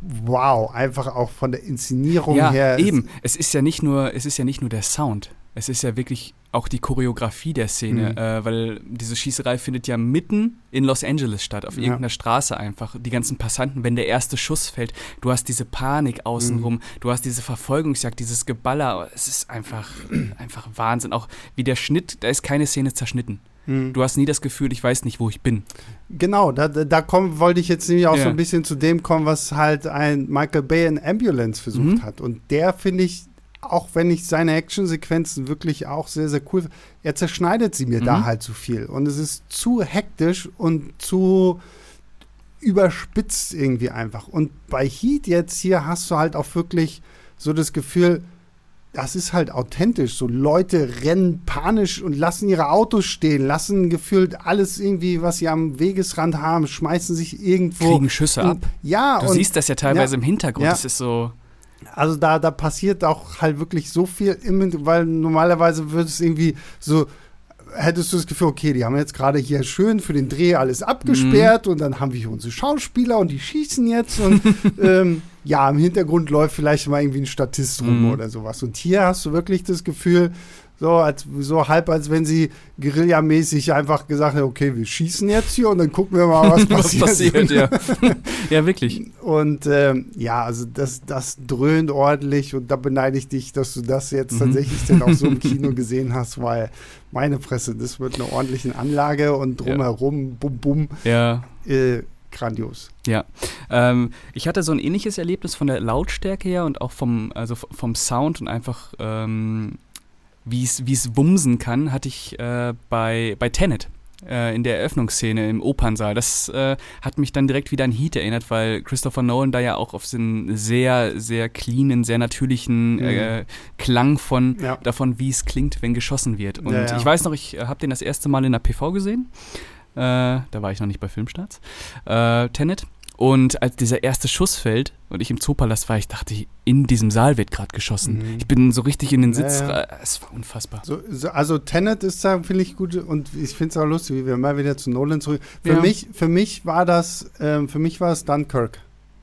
wow, einfach auch von der Inszenierung ja, her. Eben, es ist ja nicht nur, es ist ja nicht nur der Sound, es ist ja wirklich auch die Choreografie der Szene, mhm. äh, weil diese Schießerei findet ja mitten in Los Angeles statt, auf ja. irgendeiner Straße einfach. Die ganzen Passanten, wenn der erste Schuss fällt, du hast diese Panik außenrum, mhm. du hast diese Verfolgungsjagd, dieses Geballer. Es ist einfach, einfach Wahnsinn. Auch wie der Schnitt, da ist keine Szene zerschnitten. Mhm. Du hast nie das Gefühl, ich weiß nicht, wo ich bin. Genau, da, da komm, wollte ich jetzt nämlich auch ja. so ein bisschen zu dem kommen, was halt ein Michael Bay in Ambulance versucht mhm. hat. Und der, finde ich, auch wenn ich seine Actionsequenzen wirklich auch sehr, sehr cool er zerschneidet sie mir mhm. da halt zu viel. Und es ist zu hektisch und zu überspitzt irgendwie einfach. Und bei Heat jetzt hier hast du halt auch wirklich so das Gefühl, das ist halt authentisch. So Leute rennen panisch und lassen ihre Autos stehen, lassen gefühlt alles irgendwie, was sie am Wegesrand haben, schmeißen sich irgendwo. Kriegen Schüsse ab. Ja. Du und, siehst das ja teilweise ja, im Hintergrund. Ja. Das ist so. Also da, da passiert auch halt wirklich so viel, weil normalerweise wird es irgendwie so hättest du das Gefühl, okay, die haben jetzt gerade hier schön für den Dreh alles abgesperrt mhm. und dann haben wir hier unsere Schauspieler und die schießen jetzt und ähm, ja, im Hintergrund läuft vielleicht mal irgendwie ein Statist rum mhm. oder sowas. Und hier hast du wirklich das Gefühl, so, als, so halb, als wenn sie guerillamäßig einfach gesagt haben, okay, wir schießen jetzt hier und dann gucken wir mal, was passiert. was passiert ja. ja, wirklich. Und ähm, ja, also das, das dröhnt ordentlich und da beneide ich dich, dass du das jetzt mhm. tatsächlich dann auch so im Kino gesehen hast, weil meine Fresse, das wird eine ordentliche Anlage und drumherum, ja. bum, bum. Ja. Äh, grandios. Ja, ähm, ich hatte so ein ähnliches Erlebnis von der Lautstärke her und auch vom, also vom Sound und einfach ähm, wie es wumsen kann, hatte ich äh, bei, bei Tenet äh, in der Eröffnungsszene im Opernsaal. Das äh, hat mich dann direkt wieder an Heat erinnert, weil Christopher Nolan da ja auch auf so einen sehr, sehr cleanen, sehr natürlichen mhm. äh, Klang von ja. davon, wie es klingt, wenn geschossen wird. Und ja, ja. ich weiß noch, ich äh, habe den das erste Mal in der PV gesehen. Äh, da war ich noch nicht bei Filmstarts. Äh, Tenet. Und als dieser erste Schuss fällt und ich im Zoopalast war, ich dachte, in diesem Saal wird gerade geschossen. Mhm. Ich bin so richtig in den Sitz. Ja, ja. Es war unfassbar. So, so, also Tenet ist da, finde ich, gut und ich finde es auch lustig, wie wir mal wieder zu Nolan zurück. Für, ja. mich, für mich war das, ähm, für mich war es Dunkirk.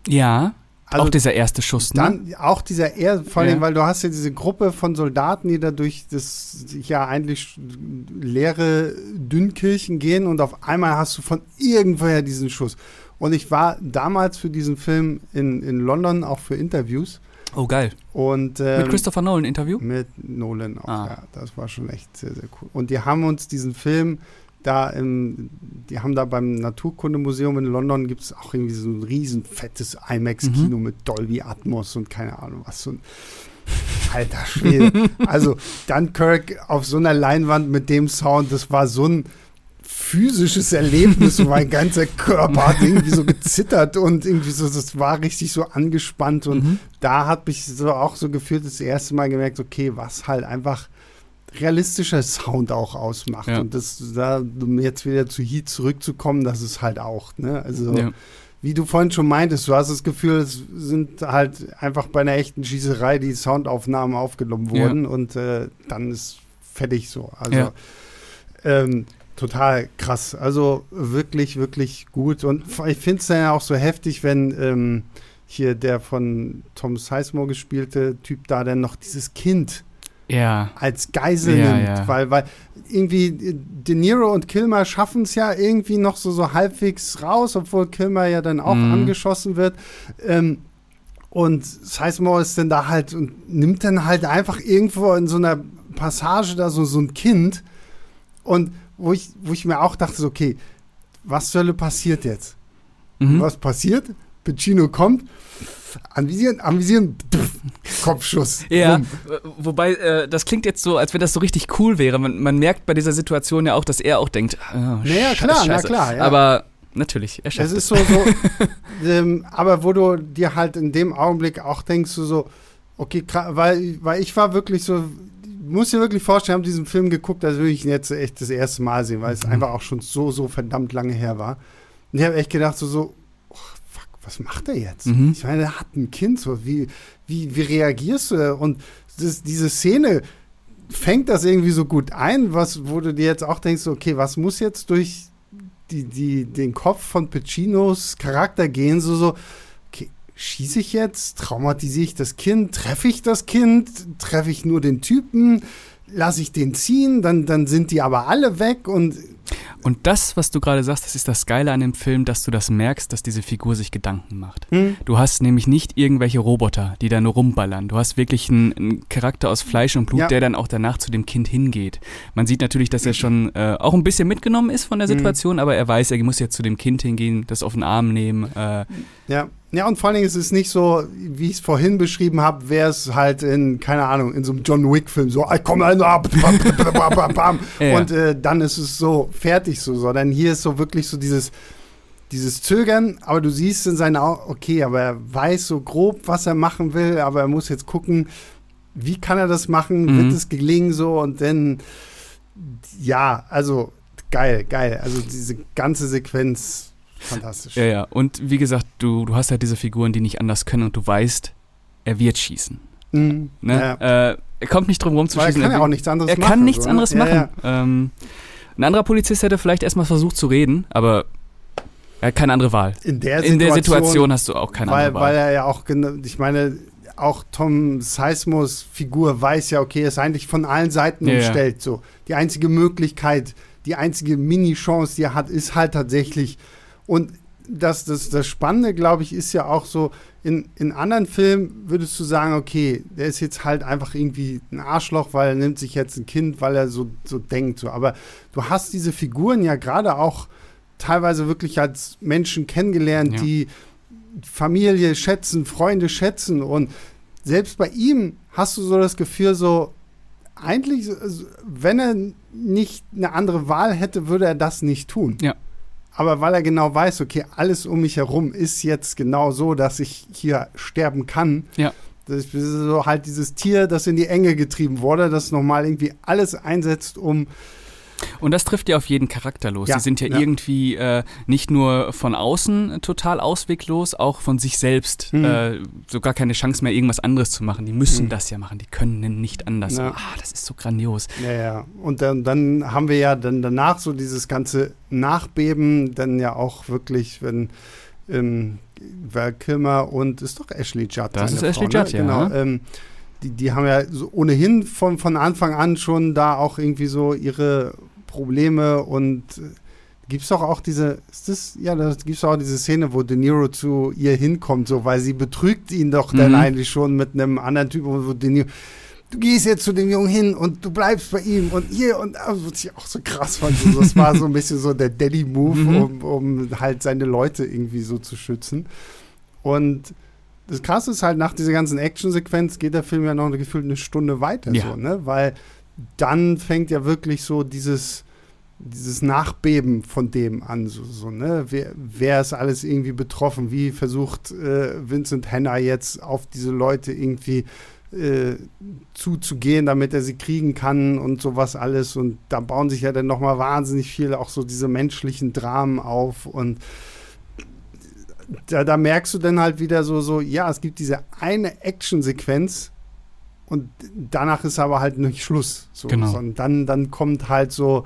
Ja. Also auch dieser erste Schuss, ne? Dann auch dieser er, vor allem, weil du hast ja diese Gruppe von Soldaten, die da durch das ja eigentlich leere Dünnkirchen gehen und auf einmal hast du von irgendwoher diesen Schuss. Und ich war damals für diesen Film in, in London, auch für Interviews. Oh, geil. Und, ähm, mit Christopher Nolan Interview? Mit Nolan auch, ah. ja. Das war schon echt sehr, sehr cool. Und die haben uns diesen Film da im, die haben da beim Naturkundemuseum in London gibt es auch irgendwie so ein riesen fettes IMAX-Kino mhm. mit Dolby Atmos und keine Ahnung was. Und alter Schwede. also Dunkirk auf so einer Leinwand mit dem Sound, das war so ein physisches Erlebnis mein ganzer Körper hat irgendwie so gezittert und irgendwie so, das war richtig so angespannt und mhm. da hat mich so auch so gefühlt das erste Mal gemerkt, okay, was halt einfach realistischer Sound auch ausmacht ja. und das da um jetzt wieder zu Heat zurückzukommen, das ist halt auch, ne, also ja. Wie du vorhin schon meintest, du hast das Gefühl, es sind halt einfach bei einer echten Schießerei die Soundaufnahmen aufgenommen worden ja. und äh, dann ist fertig so. Also ähm, total krass. Also wirklich, wirklich gut. Und ich finde es dann ja auch so heftig, wenn ähm, hier der von Tom Sizemore gespielte Typ da dann noch dieses Kind ja. als Geisel ja, nimmt. Ja. Weil, weil irgendwie De Niro und Kilmer schaffen es ja irgendwie noch so, so halbwegs raus, obwohl Kilmer ja dann auch mhm. angeschossen wird. Ähm, und Sizemore ist dann da halt und nimmt dann halt einfach irgendwo in so einer Passage da so, so ein Kind und wo ich, wo ich mir auch dachte, so, okay, was soll passiert jetzt? Mhm. Was passiert? Pacino kommt, anvisieren, anvisieren, pff, Kopfschuss. Ja, Bumm. wobei äh, das klingt jetzt so, als wenn das so richtig cool wäre. Man, man merkt bei dieser Situation ja auch, dass er auch denkt, oh, naja, klar, na klar. Ja. Aber natürlich, er schafft es. ist so, so ähm, aber wo du dir halt in dem Augenblick auch denkst, du so, okay, weil, weil ich war wirklich so, muss dir wirklich vorstellen, ich habe diesen Film geguckt, als würde ich ihn jetzt echt das erste Mal sehen, weil es mhm. einfach auch schon so, so verdammt lange her war. Und ich habe echt gedacht, so, so oh, fuck, was macht er jetzt? Mhm. Ich meine, er hat ein Kind, so, wie, wie, wie reagierst du? Und das, diese Szene fängt das irgendwie so gut ein, was, wo du dir jetzt auch denkst, okay, was muss jetzt durch die, die, den Kopf von Pacinos Charakter gehen, so, so, schieße ich jetzt? Traumatisiere ich das Kind? Treffe ich das Kind? Treffe ich nur den Typen? Lasse ich den ziehen? Dann, dann sind die aber alle weg und und das, was du gerade sagst, das ist das Geile an dem Film, dass du das merkst, dass diese Figur sich Gedanken macht. Hm. Du hast nämlich nicht irgendwelche Roboter, die da nur rumballern. Du hast wirklich einen, einen Charakter aus Fleisch und Blut, ja. der dann auch danach zu dem Kind hingeht. Man sieht natürlich, dass er schon äh, auch ein bisschen mitgenommen ist von der hm. Situation, hm. aber er weiß, er muss jetzt zu dem Kind hingehen, das auf den Arm nehmen. Äh, ja. Ja, und vor allen Dingen ist es nicht so, wie ich es vorhin beschrieben habe, wäre es halt in, keine Ahnung, in so einem John Wick-Film so, ich komme ab, und äh, dann ist es so fertig so, sondern hier ist so wirklich so dieses, dieses Zögern, aber du siehst in seinen Augen, okay, aber er weiß so grob, was er machen will, aber er muss jetzt gucken, wie kann er das machen? Mhm. Wird es gelingen so? Und dann, ja, also geil, geil. Also diese ganze Sequenz, fantastisch. Ja, ja. Und wie gesagt, du, du hast halt diese Figuren, die nicht anders können und du weißt, er wird schießen. Mhm. Ne? Ja. Äh, er kommt nicht drum rum zu Weil er schießen. kann ja auch nichts anderes er machen. kann nichts so, ne? anderes Ja, machen. ja. Ähm, ein anderer Polizist hätte vielleicht erstmal versucht zu reden, aber er hat keine andere Wahl. In der In Situation, der Situation hast du auch keine weil, andere weil Wahl. er ja auch, genau- ich meine, auch Tom Seismos Figur weiß ja, okay, er ist eigentlich von allen Seiten ja. umstellt. So. Die einzige Möglichkeit, die einzige Mini-Chance, die er hat, ist halt tatsächlich. Und das, das, das Spannende, glaube ich, ist ja auch so, in, in anderen Filmen würdest du sagen, okay, der ist jetzt halt einfach irgendwie ein Arschloch, weil er nimmt sich jetzt ein Kind, weil er so, so denkt. So. Aber du hast diese Figuren ja gerade auch teilweise wirklich als Menschen kennengelernt, Ja. die Familie schätzen, Freunde schätzen. Und selbst bei ihm hast du so das Gefühl, so eigentlich, also, wenn er nicht eine andere Wahl hätte, würde er das nicht tun. Ja. Aber weil er genau weiß, okay, alles um mich herum ist jetzt genau so, dass ich hier sterben kann. Ja. Das ist so halt dieses Tier, das in die Enge getrieben wurde, das nochmal irgendwie alles einsetzt, um Und das trifft ja auf jeden Charakter los. Ja, Die sind ja, ja. irgendwie äh, nicht nur von außen total ausweglos, auch von sich selbst Mhm. äh, so gar keine Chance mehr, irgendwas anderes zu machen. Die müssen Mhm. das ja machen, die können nicht anders. Ja. Ah, das ist so grandios. Ja, ja. Und dann, dann haben wir ja dann danach so dieses ganze Nachbeben, dann ja auch wirklich, wenn ähm, Val Kilmer und ist doch Ashley Judd. Das ist Ashley Frau, Judd, ne? ja. Genau. Ähm, die, die haben ja so ohnehin von, von Anfang an schon da auch irgendwie so ihre Probleme und äh, Gibt es doch auch diese, ist das, ja, da gibt es auch diese Szene, wo De Niro zu ihr hinkommt, so, weil sie betrügt ihn doch dann Mhm. eigentlich schon mit einem anderen Typ, wo wo De Niro, du gehst jetzt zu dem Jungen hin und du bleibst bei ihm und hier und also, was ich auch so krass fand. So, das war so ein bisschen so der Daddy-Move, Mhm. um, um halt seine Leute irgendwie so zu schützen. Und das Krasse ist halt, nach dieser ganzen Action-Sequenz geht der Film ja noch gefühlt eine Stunde weiter, Ja. so, ne? Weil dann fängt ja wirklich so dieses, dieses Nachbeben von dem an, so, so ne? Wer, wer ist alles irgendwie betroffen? Wie versucht äh, Vincent Hanna jetzt auf diese Leute irgendwie äh, zuzugehen, damit er sie kriegen kann und sowas alles. Und da bauen sich ja dann nochmal wahnsinnig viel auch so diese menschlichen Dramen auf und da, da merkst du dann halt wieder so, so, ja, es gibt diese eine Action-Sequenz und danach ist aber halt nicht Schluss. So, Genau. sondern dann, dann kommt halt so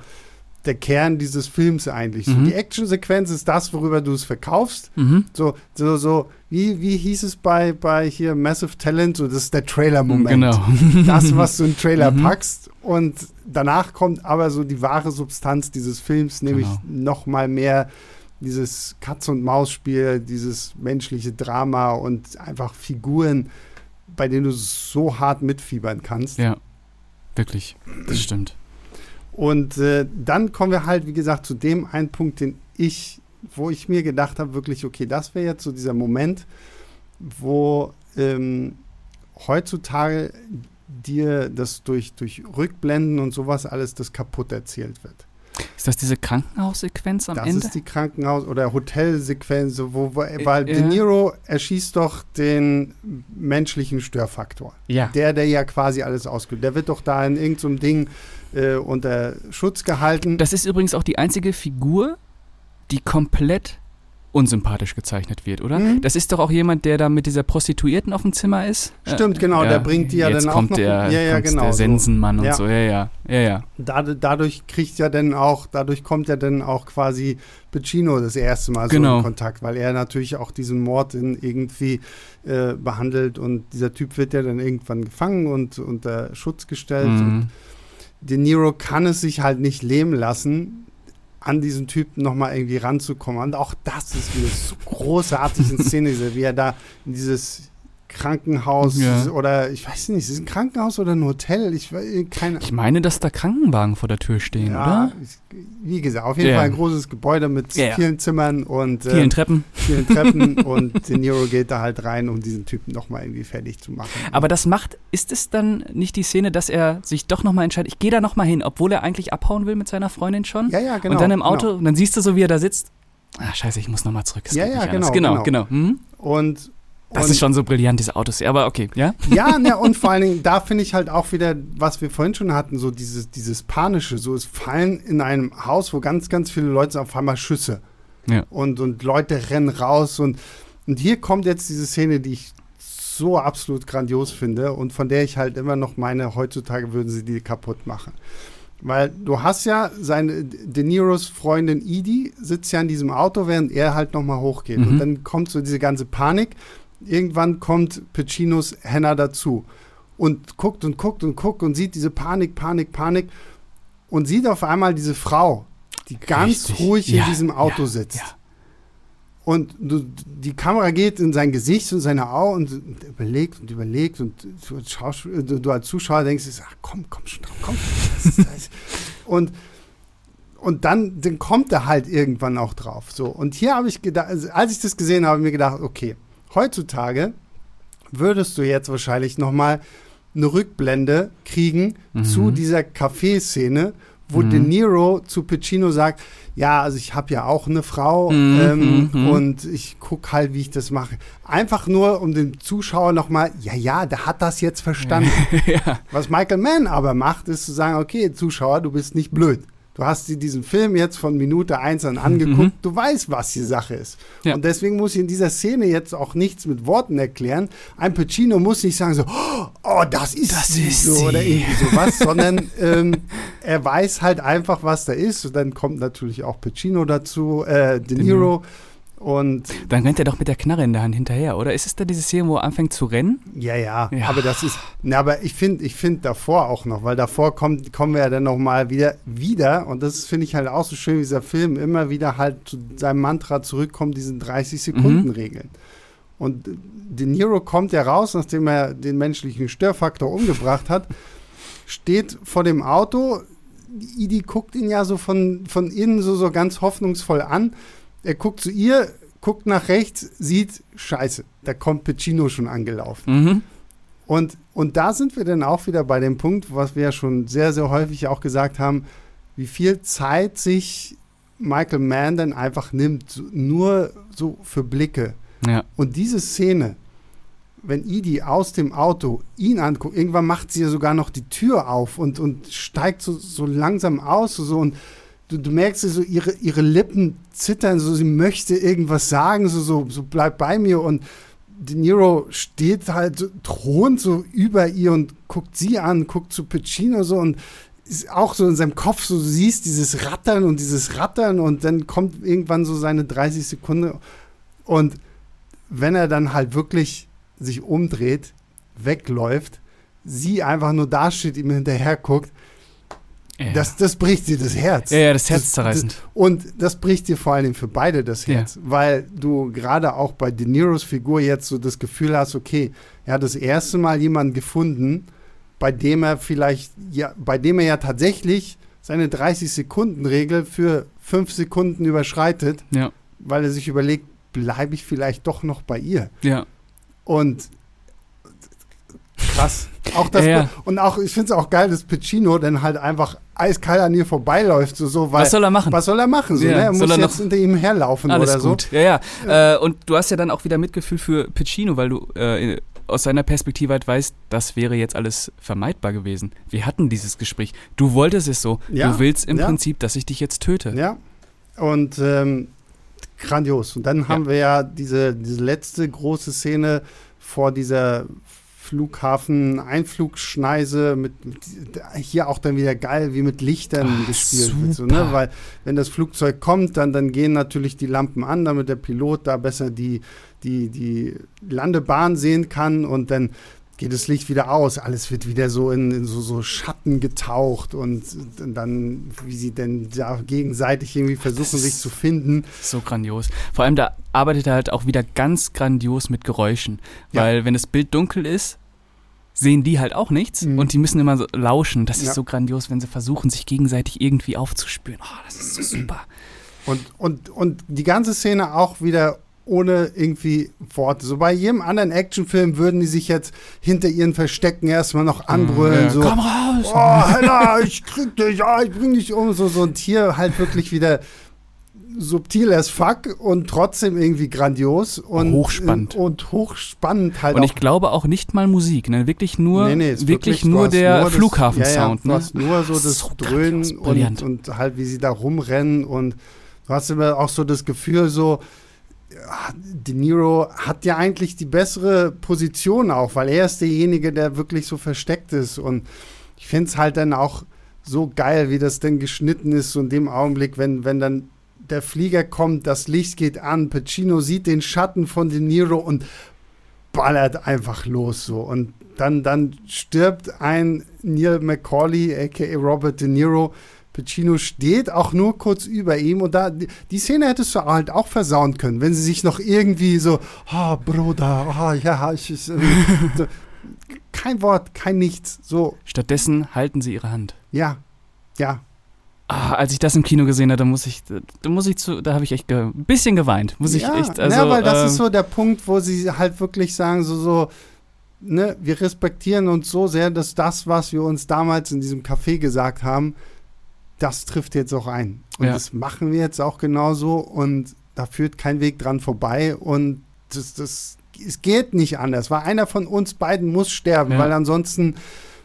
der Kern dieses Films eigentlich. So, Mhm. die Action-Sequenz ist das, worüber du es verkaufst. Mhm. So, so, so, wie, wie hieß es bei, bei hier Massive Talent? So, das ist der Trailer-Moment. Genau. Das, was du in Trailer Mhm. packst. Und danach kommt aber so die wahre Substanz dieses Films, nämlich Genau. noch mal mehr dieses Katz-und-Maus-Spiel, dieses menschliche Drama und einfach Figuren, bei denen du so hart mitfiebern kannst. Ja, wirklich. Das stimmt. Und äh, dann kommen wir halt, wie gesagt, zu dem einen Punkt, den ich, wo ich mir gedacht habe, wirklich, okay, das wäre jetzt so dieser Moment, wo ähm, heutzutage dir das durch, durch Rückblenden und sowas alles das kaputt erzählt wird. Ist das diese Krankenhaussequenz am das Ende? ist die Krankenhaus- oder Hotelsequenz, wo, wo Äh, weil De ja. Niro erschießt doch den menschlichen Störfaktor. ja. Der, der ja quasi alles auskühlt. Der wird doch da in irgendeinem Ding äh, unter Schutz gehalten. Das ist übrigens auch die einzige Figur, die komplett unsympathisch gezeichnet wird, oder? Mhm. Das ist doch auch jemand, der da mit dieser Prostituierten auf dem Zimmer ist. Stimmt, genau, der bringt die ja jetzt dann auch noch- Der, ja, ja, kommt genau Der so. Sensenmann und Ja. so, ja, ja, ja, ja. Dad- dadurch kriegt ja dann auch, dadurch kommt ja dann auch quasi Pacino das erste Mal so Genau. in Kontakt, weil er natürlich auch diesen Mord in irgendwie äh, behandelt und dieser Typ wird ja dann irgendwann gefangen und unter Schutz gestellt. Und Mhm. De Niro kann es sich halt nicht leben lassen, an diesen Typen nochmal irgendwie ranzukommen. Und auch das ist wieder so großartig in Szene, wie er da in dieses Krankenhaus Ja. oder ich weiß nicht, ist es ein Krankenhaus oder ein Hotel? Ich weiß keine Ich meine, dass da Krankenwagen vor der Tür stehen, ja, oder? wie gesagt, auf jeden Ja. Fall ein großes Gebäude mit ja. vielen Zimmern und äh, Vielen Treppen. vielen Treppen und De Niro geht da halt rein, um diesen Typen nochmal irgendwie fertig zu machen. Aber das macht, ist es dann nicht die Szene, dass er sich doch nochmal entscheidet, ich gehe da nochmal hin, obwohl er eigentlich abhauen will mit seiner Freundin schon? ja, ja, genau. und dann im Auto, Genau. und dann siehst du so, wie er da sitzt. Ah, scheiße, ich muss nochmal zurück. es Ja, ja, genau. Genau, genau. genau. Mhm. Und Das Und- ist schon so brillant, diese Autos. Aber okay, ja? Ja, ne, und vor allen Dingen, da finde ich halt auch wieder, was wir vorhin schon hatten, so dieses, dieses Panische. So, es fallen in einem Haus, wo ganz, ganz viele Leute sind, auf einmal Schüsse. Ja. Und, und Leute rennen raus. Und, und hier kommt jetzt diese Szene, die ich so absolut grandios finde und von der ich halt immer noch meine, heutzutage würden sie die kaputt machen. Weil du hast ja seine De Niros Freundin Edie sitzt ja in diesem Auto, während er halt nochmal hochgeht. Mhm. Und dann kommt so diese ganze Panik. Irgendwann kommt Paccinos Henna dazu und guckt und guckt und guckt und sieht diese Panik, Panik, Panik und sieht auf einmal diese Frau, die ganz Richtig. ruhig Ja, in diesem Auto ja, sitzt. ja. Und du, die Kamera geht in sein Gesicht und seine Augen und, überlegt und überlegt und du als, Schauspiel- du, du als Zuschauer denkst, ach komm, komm schon drauf, komm. Das. Und, und dann, dann kommt er halt irgendwann auch drauf. So. Und hier habe ich gedacht, also als ich das gesehen habe, habe ich mir gedacht, okay, heutzutage würdest du jetzt wahrscheinlich noch mal eine Rückblende kriegen Mhm. zu dieser Café-Szene, wo Mhm. De Niro zu Pacino sagt, ja, also ich habe ja auch eine Frau Mhm, ähm, mhm. und ich gucke halt, wie ich das mache. Einfach nur, um dem Zuschauer noch mal, ja, ja, der hat das jetzt verstanden. ja. Was Michael Mann aber macht, ist zu sagen, okay, Zuschauer, du bist nicht blöd. Du hast dir diesen Film jetzt von Minute 1 an angeguckt, du weißt, was die Sache ist. Ja. Und deswegen muss ich in dieser Szene jetzt auch nichts mit Worten erklären. Ein Pacino muss nicht sagen so, oh, das ist Das sie, ist so sie. oder irgendwie sowas, sondern ähm, er weiß halt einfach, was da ist. Und dann kommt natürlich auch Pacino dazu, äh, De Niro. Und Dann rennt er doch mit der Knarre in der Hand hinterher, oder? Ist es da diese Szene, wo er anfängt zu rennen? Ja, ja, Ja. aber das ist, na, aber ich finde, ich finde davor auch noch, weil davor kommt, kommen wir ja dann noch mal wieder, wieder und das finde ich halt auch so schön, wie dieser Film immer wieder halt zu seinem Mantra zurückkommt, diesen 30-Sekunden-Regeln. Und De Niro kommt ja raus, nachdem er den menschlichen Störfaktor umgebracht hat, steht vor dem Auto, Idi guckt ihn ja so von, von innen so, so ganz hoffnungsvoll an. Er guckt zu ihr, guckt nach rechts, sieht, scheiße, da kommt Pacino schon angelaufen. Mhm. Und, und da sind wir dann auch wieder bei dem Punkt, was wir ja schon sehr, sehr häufig auch gesagt haben, wie viel Zeit sich Michael Mann dann einfach nimmt, nur so für Blicke. Ja. Und diese Szene, wenn Edie aus dem Auto ihn anguckt, irgendwann macht sie ja sogar noch die Tür auf und, und steigt so, so langsam aus so und du, du merkst so ihre, ihre Lippen zittern, so sie möchte irgendwas sagen, so, so, so bleib bei mir. Und De Niro steht halt, so, thront so über ihr und guckt sie an, guckt zu Pacino so und ist auch so in seinem Kopf, so du siehst dieses Rattern und dieses Rattern und dann kommt irgendwann so seine 30 Sekunden und wenn er dann halt wirklich sich umdreht, wegläuft, sie einfach nur dasteht, ihm hinterher guckt, Ja. das, das bricht dir das Herz. ja, ja, das Herz zerreißend. Das, und das bricht dir vor allem für beide das Ja. Herz, weil du gerade auch bei De Niros Figur jetzt so das Gefühl hast, okay, er hat das erste Mal jemanden gefunden, bei dem er vielleicht, ja, bei dem er ja tatsächlich seine 30-Sekunden-Regel für fünf Sekunden überschreitet, Ja. weil er sich überlegt, bleibe ich vielleicht doch noch bei ihr. Ja. Und krass. Auch das, Ja, ja. Und auch, ich finde es auch geil, dass Pacino dann halt einfach eiskalt an ihr vorbeiläuft. So, so, weil, Was soll er machen? was soll er machen? So, Ja, ne? Er soll muss er jetzt noch- hinter ihm herlaufen Alles oder gut. Ja, ja. Äh, und du hast ja dann auch wieder Mitgefühl für Pacino, weil du äh, aus seiner Perspektive halt weißt, das wäre jetzt alles vermeidbar gewesen. Wir hatten dieses Gespräch. Du wolltest es so. Ja, Du willst im ja. Prinzip, dass ich dich jetzt töte. so. Ja. Und ähm, grandios. Und dann haben wir ja diese, diese letzte große Szene vor dieser Flughafen-Einflugschneise mit, mit hier auch dann wieder geil, wie mit Lichtern Ah, gespielt wird. So, ne? super. Weil wenn das Flugzeug kommt, dann, dann gehen natürlich die Lampen an, damit der Pilot da besser die, die, die Landebahn sehen kann und dann geht das Licht wieder aus. Alles wird wieder so in, in so, so Schatten getaucht und dann, wie sie denn da gegenseitig irgendwie versuchen, sich zu finden. So grandios. Vor allem, da arbeitet er halt auch wieder ganz grandios mit Geräuschen. Ja. Weil, wenn das Bild dunkel ist, sehen die halt auch nichts Mhm. und die müssen immer so lauschen. Das Ja. ist so grandios, wenn sie versuchen, sich gegenseitig irgendwie aufzuspüren. Oh, das ist so super. Und, und, und die ganze Szene auch wieder ohne irgendwie Worte. So bei jedem anderen Actionfilm würden die sich jetzt hinter ihren Verstecken erstmal noch anbrüllen. Ja, so, Komm raus! oh, Hella, ich krieg dich, ah, ich bring dich um. So, so. Und hier halt wirklich wieder subtil as fuck und trotzdem irgendwie grandios und hochspannend und hochspannend halt und ich glaube auch nicht mal Musik ne wirklich nur nee, nee, wirklich, wirklich nur der Flughafen Sound ja, ja, hast nur so das so Dröhnen und, und halt wie sie da rumrennen und du hast immer auch so das Gefühl so De Niro hat ja eigentlich die bessere Position auch, weil er ist derjenige, der wirklich so versteckt ist und ich finde es halt dann auch so geil, wie das denn geschnitten ist, so in dem Augenblick, wenn, wenn dann der Flieger kommt, das Licht geht an, Pacino sieht den Schatten von De Niro und ballert einfach los so. Und dann, dann stirbt ein Neil McCauley, aka Robert De Niro. Pacino steht auch nur kurz über ihm und da die Szene hättest du halt auch versauen können, wenn sie sich noch irgendwie so, oh, Bruder, oh, ja, ich, ich so, kein Wort, kein Nichts, so. Stattdessen halten sie ihre Hand. Ja, ja, Ah, als ich das im Kino gesehen habe, da muss ich, da muss ich zu, da habe ich echt ein bisschen geweint, muss ich ja, echt. Also, ja, weil das äh, ist so der Punkt, wo sie halt wirklich sagen, so, so, ne, wir respektieren uns so sehr, dass das, was wir uns damals in diesem Café gesagt haben, das trifft jetzt auch ein. Und Ja. das machen wir jetzt auch genauso und da führt kein Weg dran vorbei und das, das, es geht nicht anders, weil einer von uns beiden muss sterben, Ja. weil ansonsten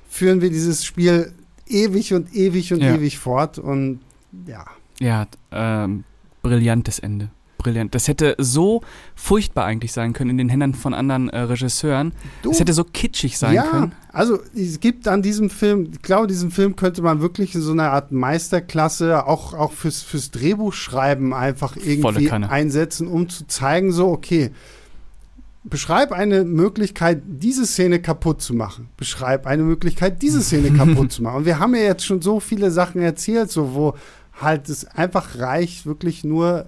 führen wir dieses Spiel ewig und ewig und Ja. ewig fort und ja. Ja, ähm, brillantes Ende. Brillant. Das hätte so furchtbar eigentlich sein können in den Händen von anderen äh, Regisseuren. Du, Es hätte so kitschig sein ja, können. also es gibt an diesem Film, ich glaube, diesen Film könnte man wirklich in so einer Art Meisterklasse auch, auch fürs, fürs Drehbuchschreiben einfach irgendwie einsetzen, um zu zeigen, so, okay, beschreib eine Möglichkeit, diese Szene kaputt zu machen. Beschreib eine Möglichkeit, diese Szene kaputt zu machen. Und wir haben ja jetzt schon so viele Sachen erzählt, so wo halt es einfach reicht, wirklich nur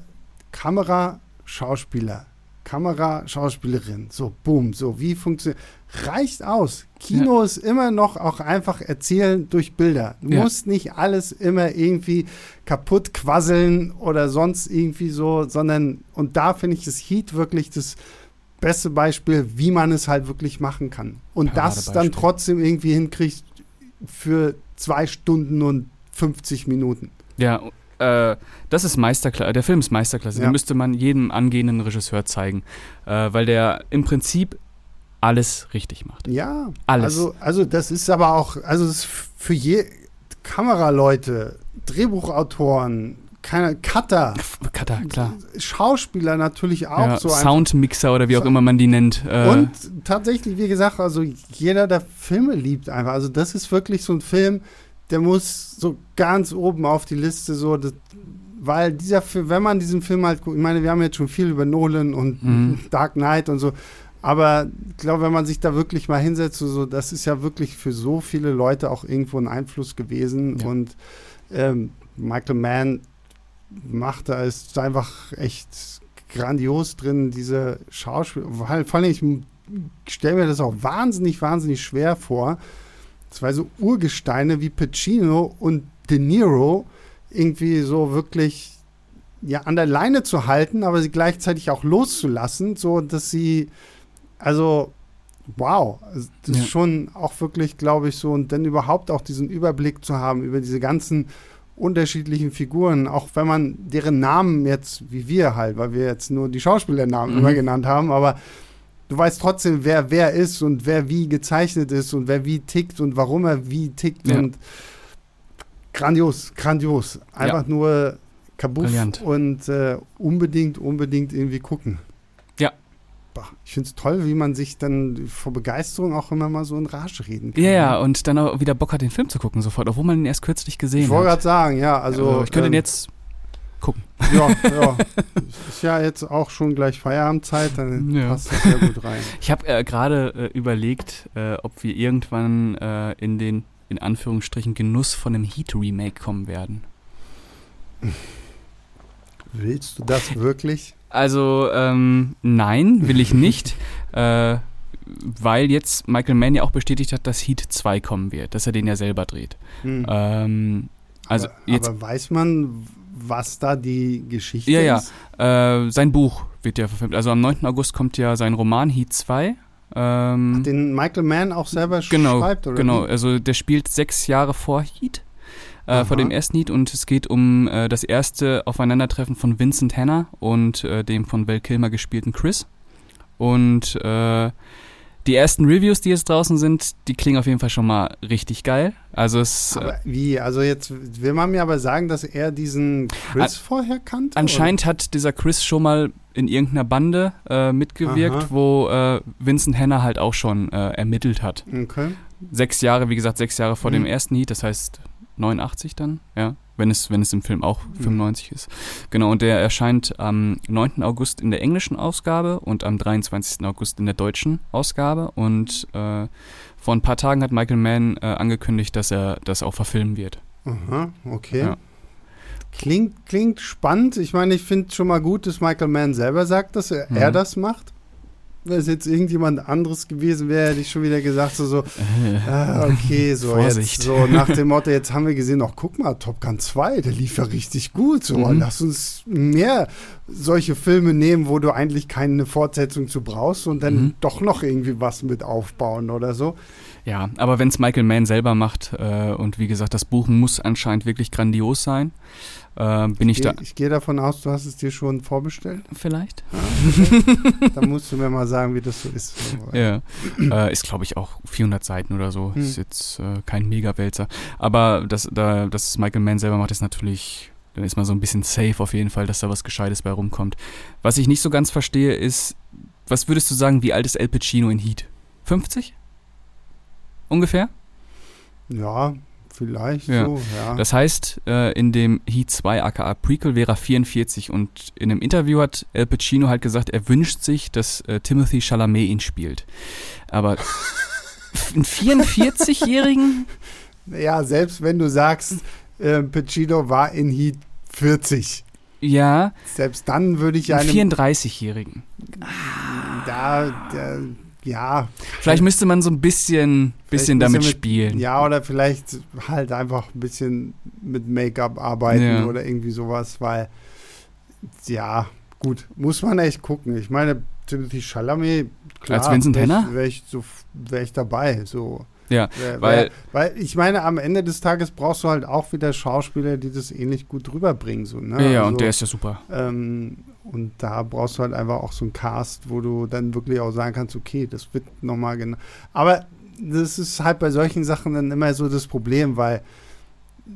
Kamera, Schauspieler, Kamera, Schauspielerin, so boom, so wie funktioniert. Reicht aus. Kino ist immer noch auch einfach erzählen durch Bilder. Du Ja. musst nicht alles immer irgendwie kaputt quasseln oder sonst irgendwie so, sondern und da finde ich das Heat wirklich das beste Beispiel, wie man es halt wirklich machen kann. Und das dann trotzdem irgendwie hinkriegt für zwei Stunden und 50 Minuten. Ja, äh, das ist Meisterklasse. Der Film ist Meisterklasse. Ja. Den müsste man jedem angehenden Regisseur zeigen. Äh, weil der im Prinzip alles richtig macht. Ja, Alles. Also, also das ist aber auch, also das ist für je Kameraleute, Drehbuchautoren, keine Cutter, Cutter, klar. Schauspieler natürlich auch Ja, so Soundmixer oder wie auch immer man die nennt. Äh, Und tatsächlich, wie gesagt, also jeder, der Filme liebt einfach. Also das ist wirklich so ein Film, der muss so ganz oben auf die Liste so, das, weil dieser Film, wenn man diesen Film halt guckt, ich meine, wir haben jetzt schon viel über Nolan und Mhm. Dark Knight und so, aber ich glaube, wenn man sich da wirklich mal hinsetzt, so, das ist ja wirklich für so viele Leute auch irgendwo ein Einfluss gewesen Ja. und ähm, Michael Mann macht da ist einfach echt grandios drin, diese Schauspiel. Vor vor allem, ich stelle mir das auch wahnsinnig, wahnsinnig schwer vor. Zwei so Urgesteine wie Pacino und De Niro irgendwie so wirklich ja an der Leine zu halten, aber sie gleichzeitig auch loszulassen, so dass sie also wow, also das ist schon auch wirklich, glaube ich, so und dann überhaupt auch diesen Überblick zu haben über diese ganzen unterschiedlichen Figuren, auch wenn man deren Namen jetzt, wie wir halt, weil wir jetzt nur die Schauspielernamen Mhm. immer genannt haben, aber du weißt trotzdem, wer wer ist und wer wie gezeichnet ist und wer wie tickt und warum er wie tickt Ja. und grandios, grandios. Einfach nur kabuff Brillant. und äh, unbedingt, unbedingt irgendwie gucken. Ja. Ich finde es toll, wie man sich dann vor Begeisterung auch immer mal so in Rage reden kann. ja, ja, und dann auch wieder Bock hat, den Film zu gucken sofort, obwohl man ihn erst kürzlich gesehen Ich wollte hat. gerade sagen, ja, also. Also, ich könnte ihn ähm, jetzt gucken. Ja, ja. Ist ja jetzt auch schon gleich Feierabendzeit, dann Ja. passt das ja gut rein. Ich habe äh, gerade äh, überlegt, äh, ob wir irgendwann äh, in den, in Anführungsstrichen, Genuss von einem Heat-Remake kommen werden. Willst du das wirklich? Also, ähm, nein, will ich nicht. äh, weil jetzt Michael Mann ja auch bestätigt hat, dass Heat 2 kommen wird, dass er den ja selber dreht. Hm. Ähm, also aber, jetzt, aber weiß man, was da die Geschichte Ja, ja. ist? äh, sein Buch wird ja verfilmt. Also am 9. August kommt ja sein Roman Heat 2. Ähm, Den Michael Mann auch selber genau, schreibt, oder? genau. wie? Also der spielt sechs Jahre vor Heat. äh, vor dem ersten Heat und es geht um äh, das erste Aufeinandertreffen von Vincent Hanna und äh, dem von Val Kilmer gespielten Chris. Und äh, die ersten Reviews, die jetzt draußen sind, die klingen auf jeden Fall schon mal richtig geil. Also es. Aber wie? Also jetzt will man mir aber sagen, dass er diesen Chris an, vorher kannte? Anscheinend oder? hat dieser Chris schon mal in irgendeiner Bande äh, mitgewirkt, Aha. wo äh, Vincent Hanna halt auch schon äh, ermittelt hat. Okay. Sechs Jahre, wie gesagt, sechs Jahre vor mhm. dem ersten Heat, das heißt 89 dann, ja wenn es, wenn es im Film auch 95 mhm. ist. Genau, und der erscheint am 9. August in der englischen Ausgabe und am 23. August in der deutschen Ausgabe. Und äh, vor ein paar Tagen hat Michael Mann äh, angekündigt, dass er das auch verfilmen wird. Aha, okay. Ja. Klingt, klingt spannend. Ich meine, ich finde schon mal gut, dass Michael Mann selber sagt, dass er, mhm. er das macht wenn es jetzt irgendjemand anderes gewesen wäre, hätte ich schon wieder gesagt, so, so ah, okay, so, jetzt, so nach dem Motto, jetzt haben wir gesehen, ach guck mal, Top Gun 2, der lief ja richtig gut, so, mhm. lass uns mehr solche Filme nehmen, wo du eigentlich keine Fortsetzung zu brauchst und dann mhm. doch noch irgendwie was mit aufbauen oder so. Ja, aber wenn es Michael Mann selber macht äh, und wie gesagt, das Buch muss anscheinend wirklich grandios sein, äh, bin ich, ich da. Ich gehe davon aus, du hast es dir schon vorbestellt. Vielleicht. Ja, okay. Dann musst du mir mal sagen, wie das so ist. ja, äh, ist glaube ich auch 400 Seiten oder so. Hm. Ist jetzt äh, kein Mega-Wälzer. Aber dass da, dass Michael Mann selber macht, ist natürlich dann ist man so ein bisschen safe auf jeden Fall, dass da was Gescheites bei rumkommt. Was ich nicht so ganz verstehe, ist, was würdest du sagen, wie alt ist El Pacino in Heat? 50? Ungefähr? Ja, Vielleicht ja. so, ja. Das heißt, äh, in dem Heat 2 aka Prequel wäre er 44 und in einem Interview hat El Pacino halt gesagt, er wünscht sich, dass äh, Timothy Chalamet ihn spielt. Aber einen 44-Jährigen? Ja, selbst wenn du sagst, äh, Pacino war in Heat 40. Ja. Selbst dann würde ich einen. 34-Jährigen. Da, der, ja. Vielleicht müsste man so ein bisschen, bisschen damit mit, spielen. Ja, oder vielleicht halt einfach ein bisschen mit Make-up arbeiten ja. oder irgendwie sowas, weil, ja, gut, muss man echt gucken. Ich meine, Timothy Chalamet, klar, als Vincent Henner? Wäre ich, so, wär ich dabei, so. Ja, wär, weil, weil ich meine, am Ende des Tages brauchst du halt auch wieder Schauspieler, die das ähnlich gut rüberbringen. So, ne? Ja, also, und der ist ja super. Ähm, und da brauchst du halt einfach auch so einen Cast, wo du dann wirklich auch sagen kannst, okay, das wird nochmal genau. Aber das ist halt bei solchen Sachen dann immer so das Problem, weil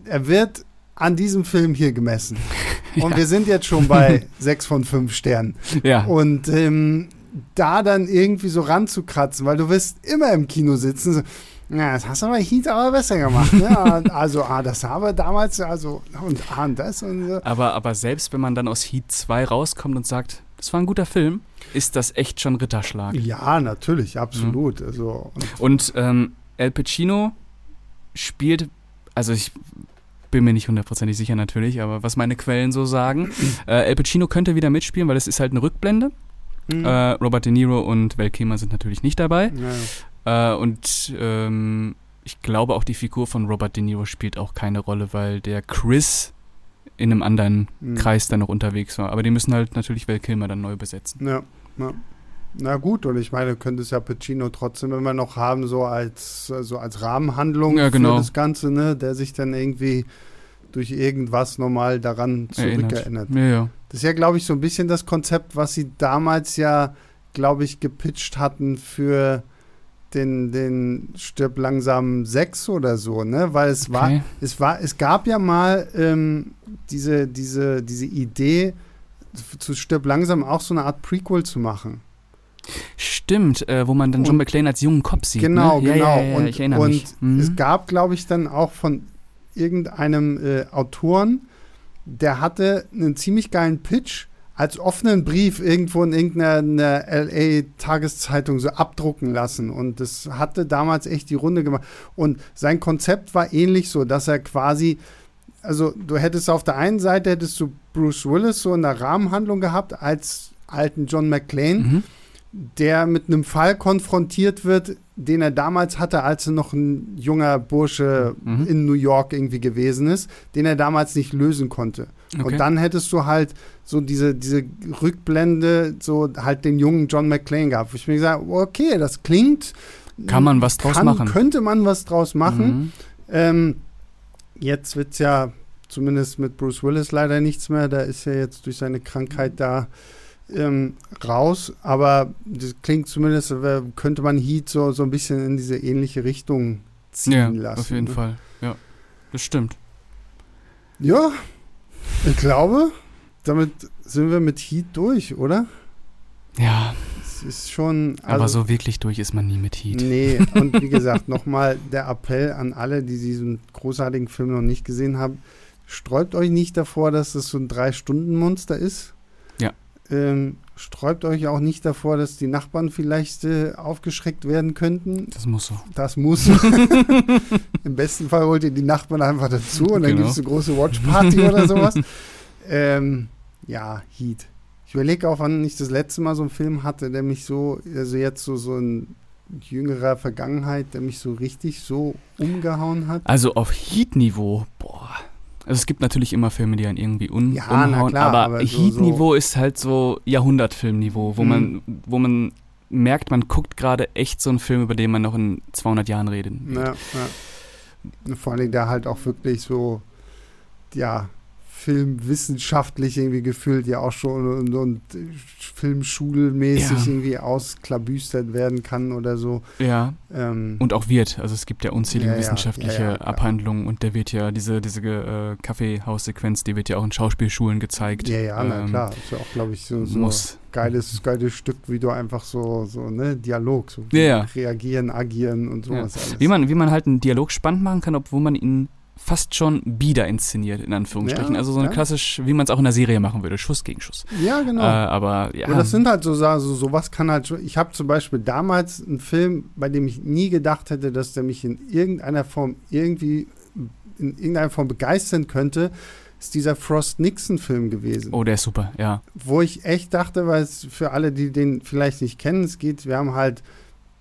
er wird an diesem Film hier gemessen. Und ja. wir sind jetzt schon bei sechs von fünf Sternen. Ja. Und ähm, da dann irgendwie so ranzukratzen, weil du wirst immer im Kino sitzen. So, ja, das hast du aber Heat aber besser gemacht. Ne? also, ah, das haben wir damals, also, und ah, und das und so. Aber, aber selbst wenn man dann aus Heat 2 rauskommt und sagt, das war ein guter Film, ist das echt schon Ritterschlag. Ja, natürlich, absolut. Mhm. Also, und, und ähm, El Pacino spielt, also ich bin mir nicht hundertprozentig sicher natürlich, aber was meine Quellen so sagen, äh, El Pacino könnte wieder mitspielen, weil es ist halt eine Rückblende. Mhm. Äh, Robert De Niro und Val Kilmer sind natürlich nicht dabei. Ja. Äh, und ähm, ich glaube auch die Figur von Robert De Niro spielt auch keine Rolle, weil der Chris in einem anderen mhm. Kreis dann noch unterwegs war. Aber die müssen halt natürlich Val Kilmer dann neu besetzen. Ja, ja. Na gut, und ich meine, könnte es ja Pacino trotzdem immer noch haben, so als, so als Rahmenhandlung ja, genau. für das Ganze, ne? der sich dann irgendwie durch irgendwas nochmal daran zurückerinnert. Ja, ja. Das ist ja, glaube ich, so ein bisschen das Konzept, was sie damals ja, glaube ich, gepitcht hatten für den, den Stirb langsam 6 oder so, ne? Weil es okay. war, es war, es gab ja mal ähm, diese, diese, diese Idee, zu Stirb langsam auch so eine Art Prequel zu machen. Stimmt, äh, wo man dann und, John McClane als jungen Cop sieht. Genau, ne? genau. Ja, ja, ja, und ich erinnere und mich. Mhm. es gab, glaube ich, dann auch von irgendeinem äh, Autoren, der hatte einen ziemlich geilen Pitch als offenen Brief irgendwo in irgendeiner LA-Tageszeitung so abdrucken lassen. Und das hatte damals echt die Runde gemacht. Und sein Konzept war ähnlich so, dass er quasi, also du hättest auf der einen Seite hättest du Bruce Willis so in der Rahmenhandlung gehabt als alten John McClane. Mhm der mit einem Fall konfrontiert wird, den er damals hatte, als er noch ein junger Bursche mhm. in New York irgendwie gewesen ist, den er damals nicht lösen konnte. Okay. Und dann hättest du halt so diese, diese Rückblende, so halt den jungen John McClane gehabt, ich mir gesagt okay, das klingt. Kann man was draus kann, machen? Könnte man was draus machen. Mhm. Ähm, jetzt wird es ja zumindest mit Bruce Willis leider nichts mehr. Da ist ja jetzt durch seine Krankheit da ähm, raus. Aber das klingt zumindest, äh, könnte man Heat so, so ein bisschen in diese ähnliche Richtung ziehen Ja, lassen. auf jeden ne? Fall. Ja, das stimmt. Ja, ich glaube, damit sind wir mit Heat durch, oder? Ja, Es ist schon. aber also- so wirklich durch ist man nie mit Heat. Nee, und wie gesagt, nochmal der Appell an alle, die diesen großartigen Film noch nicht gesehen haben. Sträubt euch nicht davor, dass es so ein Drei-Stunden-Monster ist. Ja. Ähm, sträubt euch auch nicht davor, dass die Nachbarn vielleicht äh, aufgeschreckt werden könnten. Das muss so. Das muss. Im besten Fall holt ihr die Nachbarn einfach dazu und dann Genau. gibt es eine große Watch-Party oder sowas. Ähm, ja, Heat. Ich überlege auch, wann ich das letzte Mal so einen Film hatte, der mich so, also jetzt so, so in jüngerer Vergangenheit, der mich so richtig so umgehauen hat. Also auf Heat-Niveau, boah. Also es gibt natürlich immer Filme, die einen irgendwie un Ja, umhauen, klar, aber, aber so- Heat-Niveau ist halt so Jahrhundertfilmniveau, wo Mhm. man, wo man merkt, man guckt gerade echt so einen Film, über den man noch in 200 Jahren reden wird. Ja, ja. Vor allem der halt auch wirklich so, ja, filmwissenschaftlich irgendwie gefühlt ja auch schon und, und filmschulmäßig Ja. irgendwie ausklabüstert werden kann oder so. Ja, Ähm, und auch wird. Also es gibt ja unzählige Ja, wissenschaftliche ja. Abhandlungen und der wird ja, diese, diese äh, Kaffeehaussequenz, die wird ja auch in Schauspielschulen gezeigt. ja, ja, na Ähm, klar. Ist ja auch, glaube ich, so, so Muss. geiles, geiles Stück, wie du einfach so, so, ne, Dialog, so reagieren, agieren und sowas alles. Wie man, wie man halt einen Dialog spannend machen kann, obwohl man ihn fast schon bieder inszeniert, in Anführungsstrichen. Ja, also so eine ja. klassisch, wie man es auch in der Serie machen würde, Schuss gegen Schuss. ja, genau. Äh, aber ja, Und das sind halt so Sachen, so, sowas kann halt schon. Ich habe zum Beispiel damals einen Film, bei dem ich nie gedacht hätte, dass der mich in irgendeiner Form irgendwie in irgendeiner Form begeistern könnte, ist dieser Frost Nixon-Film gewesen. oh, der ist super, ja. Wo ich echt dachte, weil es für alle, die den vielleicht nicht kennen, es geht, wir haben halt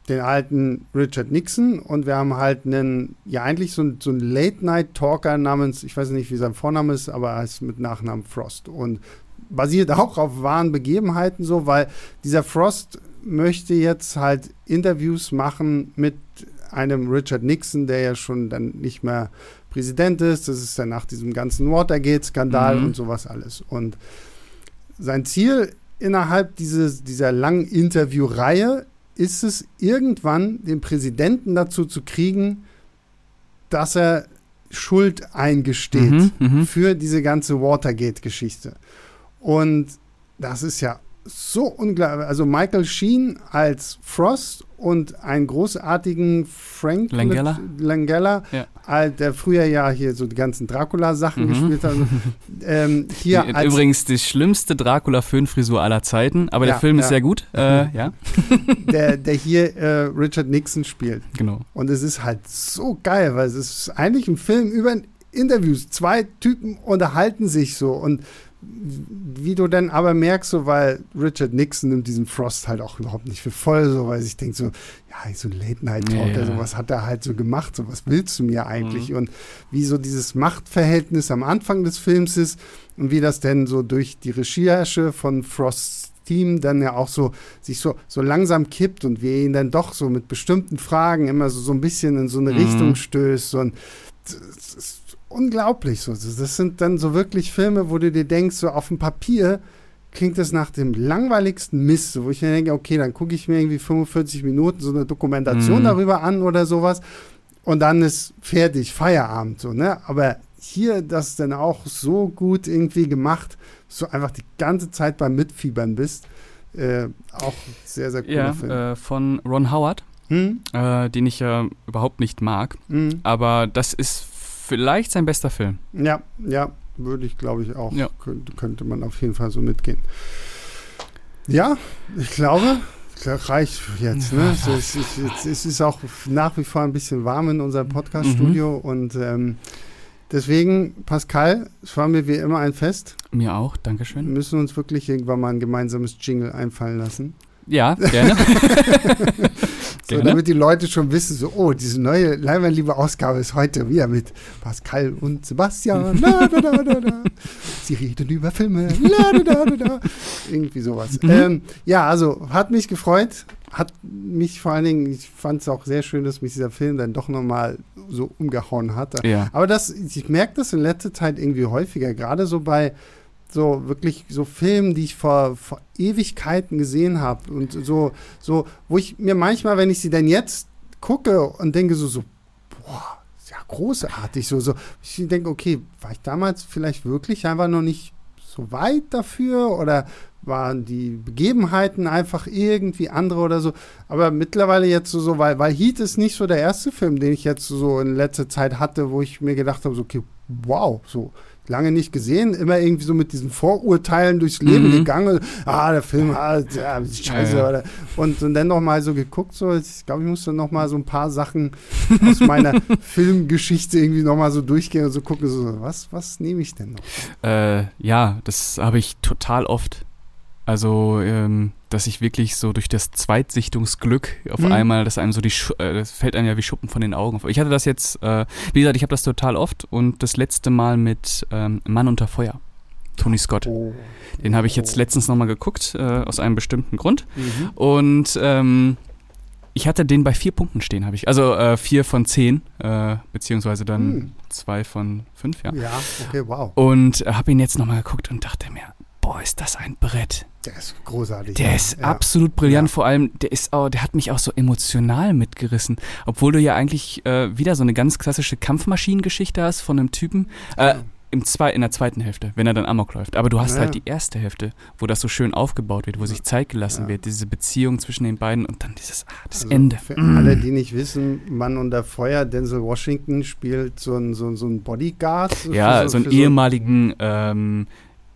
den alten Richard Nixon und wir haben halt einen, ja eigentlich so, ein- so einen Late-Night-Talker namens, ich weiß nicht, wie sein Vorname ist, aber er heißt mit Nachnamen Frost und basiert auch auf wahren Begebenheiten so, weil dieser Frost möchte jetzt halt Interviews machen mit einem Richard Nixon, der ja schon dann nicht mehr Präsident ist. Das ist dann nach diesem ganzen Watergate-Skandal Mhm. und sowas alles. Und sein Ziel innerhalb dieses, dieser langen Interviewreihe ist es, irgendwann den Präsidenten dazu zu kriegen, dass er Schuld eingesteht Mhm, mhm. für diese ganze Watergate-Geschichte. Und das ist ja so unglaublich. Also Michael Sheen als Frost und einen großartigen Frank Langella? Langella Ja. der früher ja hier so die ganzen Dracula-Sachen Mhm. gespielt hat. ähm, hier Die- Übrigens die schlimmste Dracula-Föhnfrisur aller Zeiten, aber Ja, der Film ja. ist sehr gut. Äh, ja, der, der hier äh, Richard Nixon spielt. genau. Und es ist halt so geil, weil es ist eigentlich ein Film über Interviews. Zwei Typen unterhalten sich so und wie du dann aber merkst, so weil Richard Nixon nimmt diesen Frost halt auch überhaupt nicht für voll, so weil ich denke so, ja, so ein Late-Night-Talk, Ja, ja. so was hat er halt so gemacht, so was willst du mir eigentlich? Mhm. Und wie so dieses Machtverhältnis am Anfang des Films ist und wie das denn so durch die Recherche von Frosts Team dann ja auch so sich so, so langsam kippt und wir ihn dann doch so mit bestimmten Fragen immer so, so ein bisschen in so eine Mhm. Richtung stößt. Und das ist unglaublich. So. Das sind dann so wirklich Filme, wo du dir denkst, so auf dem Papier klingt das nach dem langweiligsten Mist, so, wo ich mir denke, okay, dann gucke ich mir irgendwie 45 Minuten so eine Dokumentation Mhm. darüber an oder sowas und dann ist fertig, Feierabend, so, ne? Aber hier das dann auch so gut irgendwie gemacht, dass du einfach die ganze Zeit beim Mitfiebern bist. Äh, auch sehr, sehr cooler Ja, äh, von Ron Howard, Hm? äh, den ich ja überhaupt nicht mag, Hm? aber das ist vielleicht sein bester Film. Ja, ja, würde ich glaube ich auch. Ja. Könnte, könnte man auf jeden Fall so mitgehen. Ja, ich glaube, das reicht jetzt. Ne? Es, ist, es, ist- es auch nach wie vor ein bisschen warm in unserem Podcast-Studio und ähm, deswegen, Pascal, es war mir wie immer ein Fest. Mir auch, Wir Dankeschön. müssen uns wirklich irgendwann mal ein gemeinsames Jingle einfallen lassen. Ja, gerne. So, Gerne. damit die Leute schon wissen, so, oh, diese neue Leinwandliebe Ausgabe ist heute wieder mit Pascal und Sebastian. La, da, da, da. Sie reden über Filme. La. Irgendwie sowas. Mhm. Ähm, ja, also hat mich gefreut. hat mich vor allen Dingen, ich fand es auch sehr schön, dass mich dieser Film dann doch nochmal so umgehauen hat. Ja. Aber das, ich merke das in letzter Zeit irgendwie häufiger, gerade so bei so wirklich so Filmen, die ich vor, vor Ewigkeiten gesehen habe und so, so, wo ich mir manchmal, wenn ich sie denn jetzt gucke und denke so, so, boah, ist ja großartig, so, so, ich denke, okay, war ich damals vielleicht wirklich einfach noch nicht so weit dafür oder waren die Begebenheiten einfach irgendwie andere oder so. Aber mittlerweile jetzt so, so weil, weil Heat ist nicht so der erste Film, den ich jetzt so in letzter Zeit hatte, wo ich mir gedacht habe, so, okay, wow, so lange nicht gesehen, immer irgendwie so mit diesen Vorurteilen durchs Leben Mhm. gegangen. Ah, der Film, ah, ja, scheiße. Ja, ja. Oder, und, und dann noch mal so geguckt, so, ich glaube, ich musste noch mal so ein paar Sachen aus meiner Filmgeschichte irgendwie noch mal so durchgehen und so gucken, so, was, was nehme ich denn noch? Äh, ja, das habe ich total oft. Also, ähm, dass ich wirklich so durch das Zweitsichtungsglück auf Mhm. einmal, dass einem so die, Schu äh, das fällt einem ja wie Schuppen von den Augen. Ich hatte das jetzt, äh, wie gesagt, ich habe das total oft und das letzte Mal mit ähm, Mann unter Feuer, Tony Scott. Oh. Den habe ich jetzt letztens nochmal geguckt, äh, aus einem bestimmten Grund. Mhm. Und ähm, ich hatte den bei vier Punkten stehen, habe ich. Also äh, vier von zehn, äh, beziehungsweise dann Hm. zwei von fünf, ja. Ja, okay, wow. Und äh, habe ihn jetzt nochmal geguckt und dachte mir, boah, ist das ein Brett. Der ist großartig. Der ja. ist ja. absolut brillant, Ja. vor allem, der ist auch, der hat mich auch so emotional mitgerissen. Obwohl du ja eigentlich äh, wieder so eine ganz klassische Kampfmaschinengeschichte hast von einem Typen. Äh, im zwei, in der zweiten Hälfte, wenn er dann Amok läuft. Aber du hast halt die erste Hälfte, wo das so schön aufgebaut wird, wo sich Zeit gelassen wird, diese Beziehung zwischen den beiden und dann dieses, ah, das Also Ende. Für Mm. alle, die nicht wissen, Mann unter Feuer, Denzel Washington spielt so ein, so, so ein Bodyguard. Ja, für so einen ehemaligen ähm,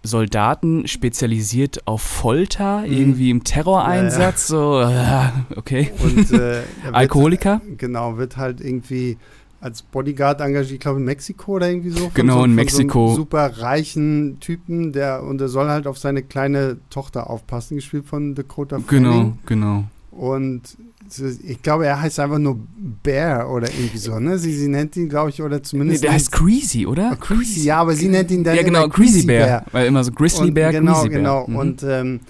Soldaten spezialisiert auf Folter, Mhm. irgendwie im Terroreinsatz, so, äh, okay. Und, äh, er wird, Alkoholiker? Genau, wird halt irgendwie als Bodyguard engagiert, ich glaube in Mexiko oder irgendwie so. Genau, so, in Mexiko. So super reichen Typen, der, und der soll halt auf seine kleine Tochter aufpassen, gespielt von Dakota Genau, Fanning. genau. Und es- ich glaube, er heißt einfach nur Bear oder irgendwie so, ne? Sie, sie nennt ihn, glaube ich, oder Nee, zumindest. der heißt Greasy, oder? Ah, Greasy, ja, aber sie nennt ihn dann Ja, genau, immer Greasy Bear. Weil immer so Grizzly und, Bear, genau, Greasy Bear. genau. Mhm. Und ähm,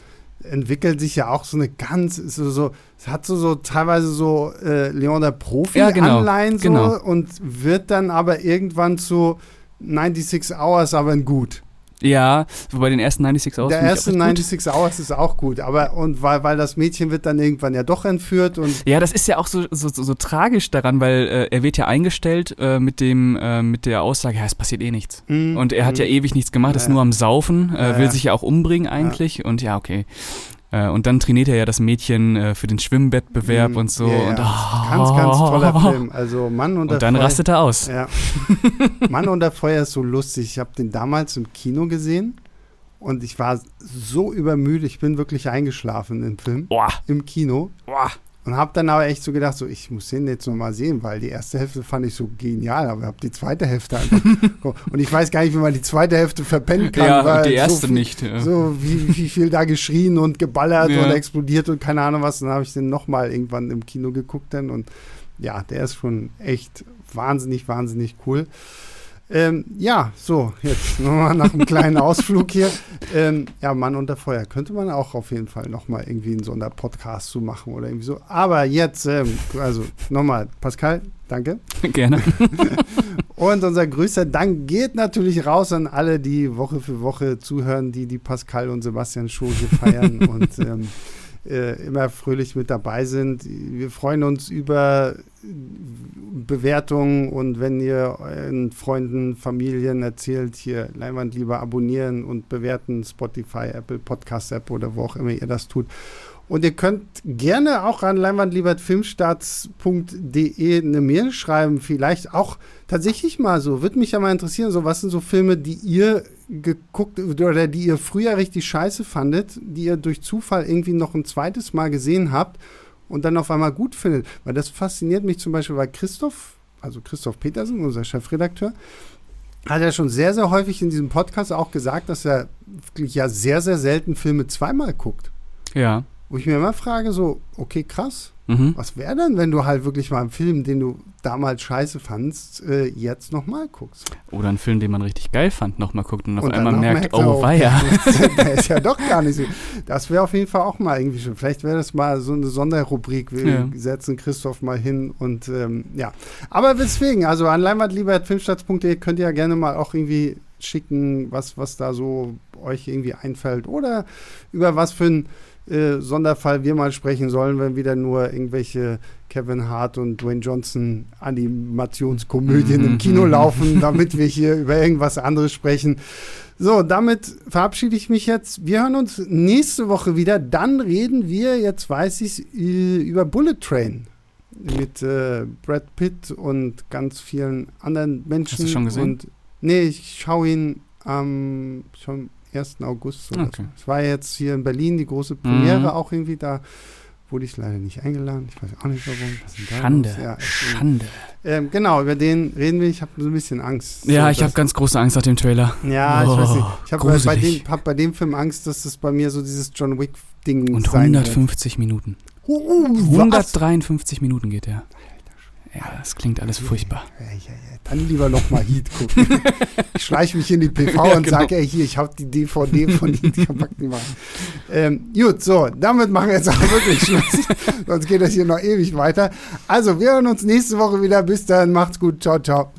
entwickelt sich ja auch so eine ganz, so, so es hat so, so teilweise so äh, Leon der Ja, genau, Profi-Anleihen so genau. und wird dann aber irgendwann zu 96 Hours aber ein gut. Ja, wobei den ersten 96 aus. Der erste auch echt gut. 96 Hours ist auch gut, aber und weil, weil das Mädchen wird dann irgendwann ja doch entführt und Ja, das ist ja auch so, so, so, so tragisch daran, weil äh, er wird ja eingestellt äh, mit dem äh, mit der Aussage, ja, es passiert eh nichts. Mm, Und er hat ja mm. ewig nichts gemacht, ist Ja. nur am Saufen, äh, Ja, will ja. sich ja auch umbringen eigentlich und ja, okay. Äh, und dann trainiert er ja das Mädchen äh, für den Schwimmwettbewerb Mm, und so. ja. Und, Ganz, ganz toller Film. Also Mann unter Und dann Feuer. rastet er aus. Ja. Mann unter Feuer ist so lustig. Ich habe den damals im Kino gesehen und ich war so übermüdet. Ich bin wirklich eingeschlafen im Film, Boah, im Kino. boah. Und habe dann aber echt so gedacht, so ich muss den jetzt noch mal sehen, weil die erste Hälfte fand ich so genial, aber ich habe die zweite Hälfte einfach. und ich weiß gar nicht, wie man die zweite Hälfte verpennen kann. Ja, weil und die so erste viel, nicht. Ja. So wie, wie viel da geschrien und geballert Ja. und explodiert und keine Ahnung was. Dann habe ich den noch mal irgendwann im Kino geguckt dann und ja, der ist schon echt wahnsinnig, wahnsinnig cool. Ähm, ja, so, jetzt nochmal nach einem kleinen Ausflug hier. Ähm, ja, Mann unter Feuer könnte man auch auf jeden Fall nochmal irgendwie einen Sonderpodcast zu machen oder irgendwie so. Aber jetzt, ähm, also nochmal, Pascal, danke. Gerne. Und unser größter Dank geht natürlich raus an alle, die Woche für Woche zuhören, die die Pascal und Sebastian Show hier feiern und ähm, äh, immer fröhlich mit dabei sind. Wir freuen uns über Bewertungen und wenn ihr euren Freunden, Familien erzählt, hier Leinwand lieber abonnieren und bewerten, Spotify, Apple Podcast App oder wo auch immer ihr das tut. Und ihr könnt gerne auch an leinwandliebertfilmstarts.de eine Mail schreiben, vielleicht auch tatsächlich mal so, würde mich ja mal interessieren, so was sind so Filme, die ihr geguckt oder die ihr früher richtig scheiße fandet, die ihr durch Zufall irgendwie noch ein zweites Mal gesehen habt und dann auf einmal gut findet. Weil das fasziniert mich zum Beispiel, weil Christoph, also Christoph Petersen, unser Chefredakteur, hat ja schon sehr, sehr häufig in diesem Podcast auch gesagt, dass er wirklich ja sehr, sehr selten Filme zweimal guckt. Ja. Wo ich mir immer frage, so, okay, krass, Mhm. was wäre denn, wenn du halt wirklich mal einen Film, den du damals scheiße fandst, äh, jetzt nochmal guckst? Oder einen Film, den man richtig geil fand, nochmal guckt und auf Und dann einmal merkt, er, oh weia. Der, der ist ja doch gar nicht so. Das wäre auf jeden Fall auch mal irgendwie schon. Vielleicht wäre das mal so eine Sonderrubrik. Wir Ja. setzen Christoph mal hin und ähm, ja. Aber deswegen, also an leinwandlieber.filmstarts.de könnt ihr ja gerne mal auch irgendwie schicken, was, was da so euch irgendwie einfällt oder über was für ein äh, Sonderfall wir mal sprechen sollen, wenn wieder nur irgendwelche Kevin Hart und Dwayne Johnson Animationskomödien im Kino Mhm. laufen, damit wir hier über irgendwas anderes sprechen. So, damit verabschiede ich mich jetzt. Wir hören uns nächste Woche wieder. Dann reden wir, jetzt weiß ich über Bullet Train mit äh, Brad Pitt und ganz vielen anderen Menschen. Hast du schon gesehen? Und, nee, ich schaue ihn am schon 1. August. Okay. so. Es war jetzt hier in Berlin die große Premiere Mhm. auch irgendwie da. Wurde ich leider nicht eingeladen. Ich weiß auch nicht warum. Ist Schande? Ja. Schande. ähm, genau, über den reden wir. Ich habe so ein bisschen Angst. Ja, so, ich habe ganz große Angst nach dem Trailer. ja, ich weiß nicht. Oh, Ich habe bei, dem, hab bei dem Film Angst, dass das bei mir so dieses John Wick-Ding Und sein wird. 150 Minuten. Oh, oh, was? 153 Minuten geht der. Ja, das klingt alles furchtbar. Ja, ja, ja. Dann lieber noch mal Heat gucken. ich schleiche mich in die PV Ja, und genau. sage, ey, hier, ich habe die DVD von Heat gemacht. Ähm, gut, so, damit machen wir jetzt auch wirklich Schluss. Sonst geht das hier noch ewig weiter. Also, wir hören uns nächste Woche wieder. Bis dann, macht's gut. Ciao, ciao.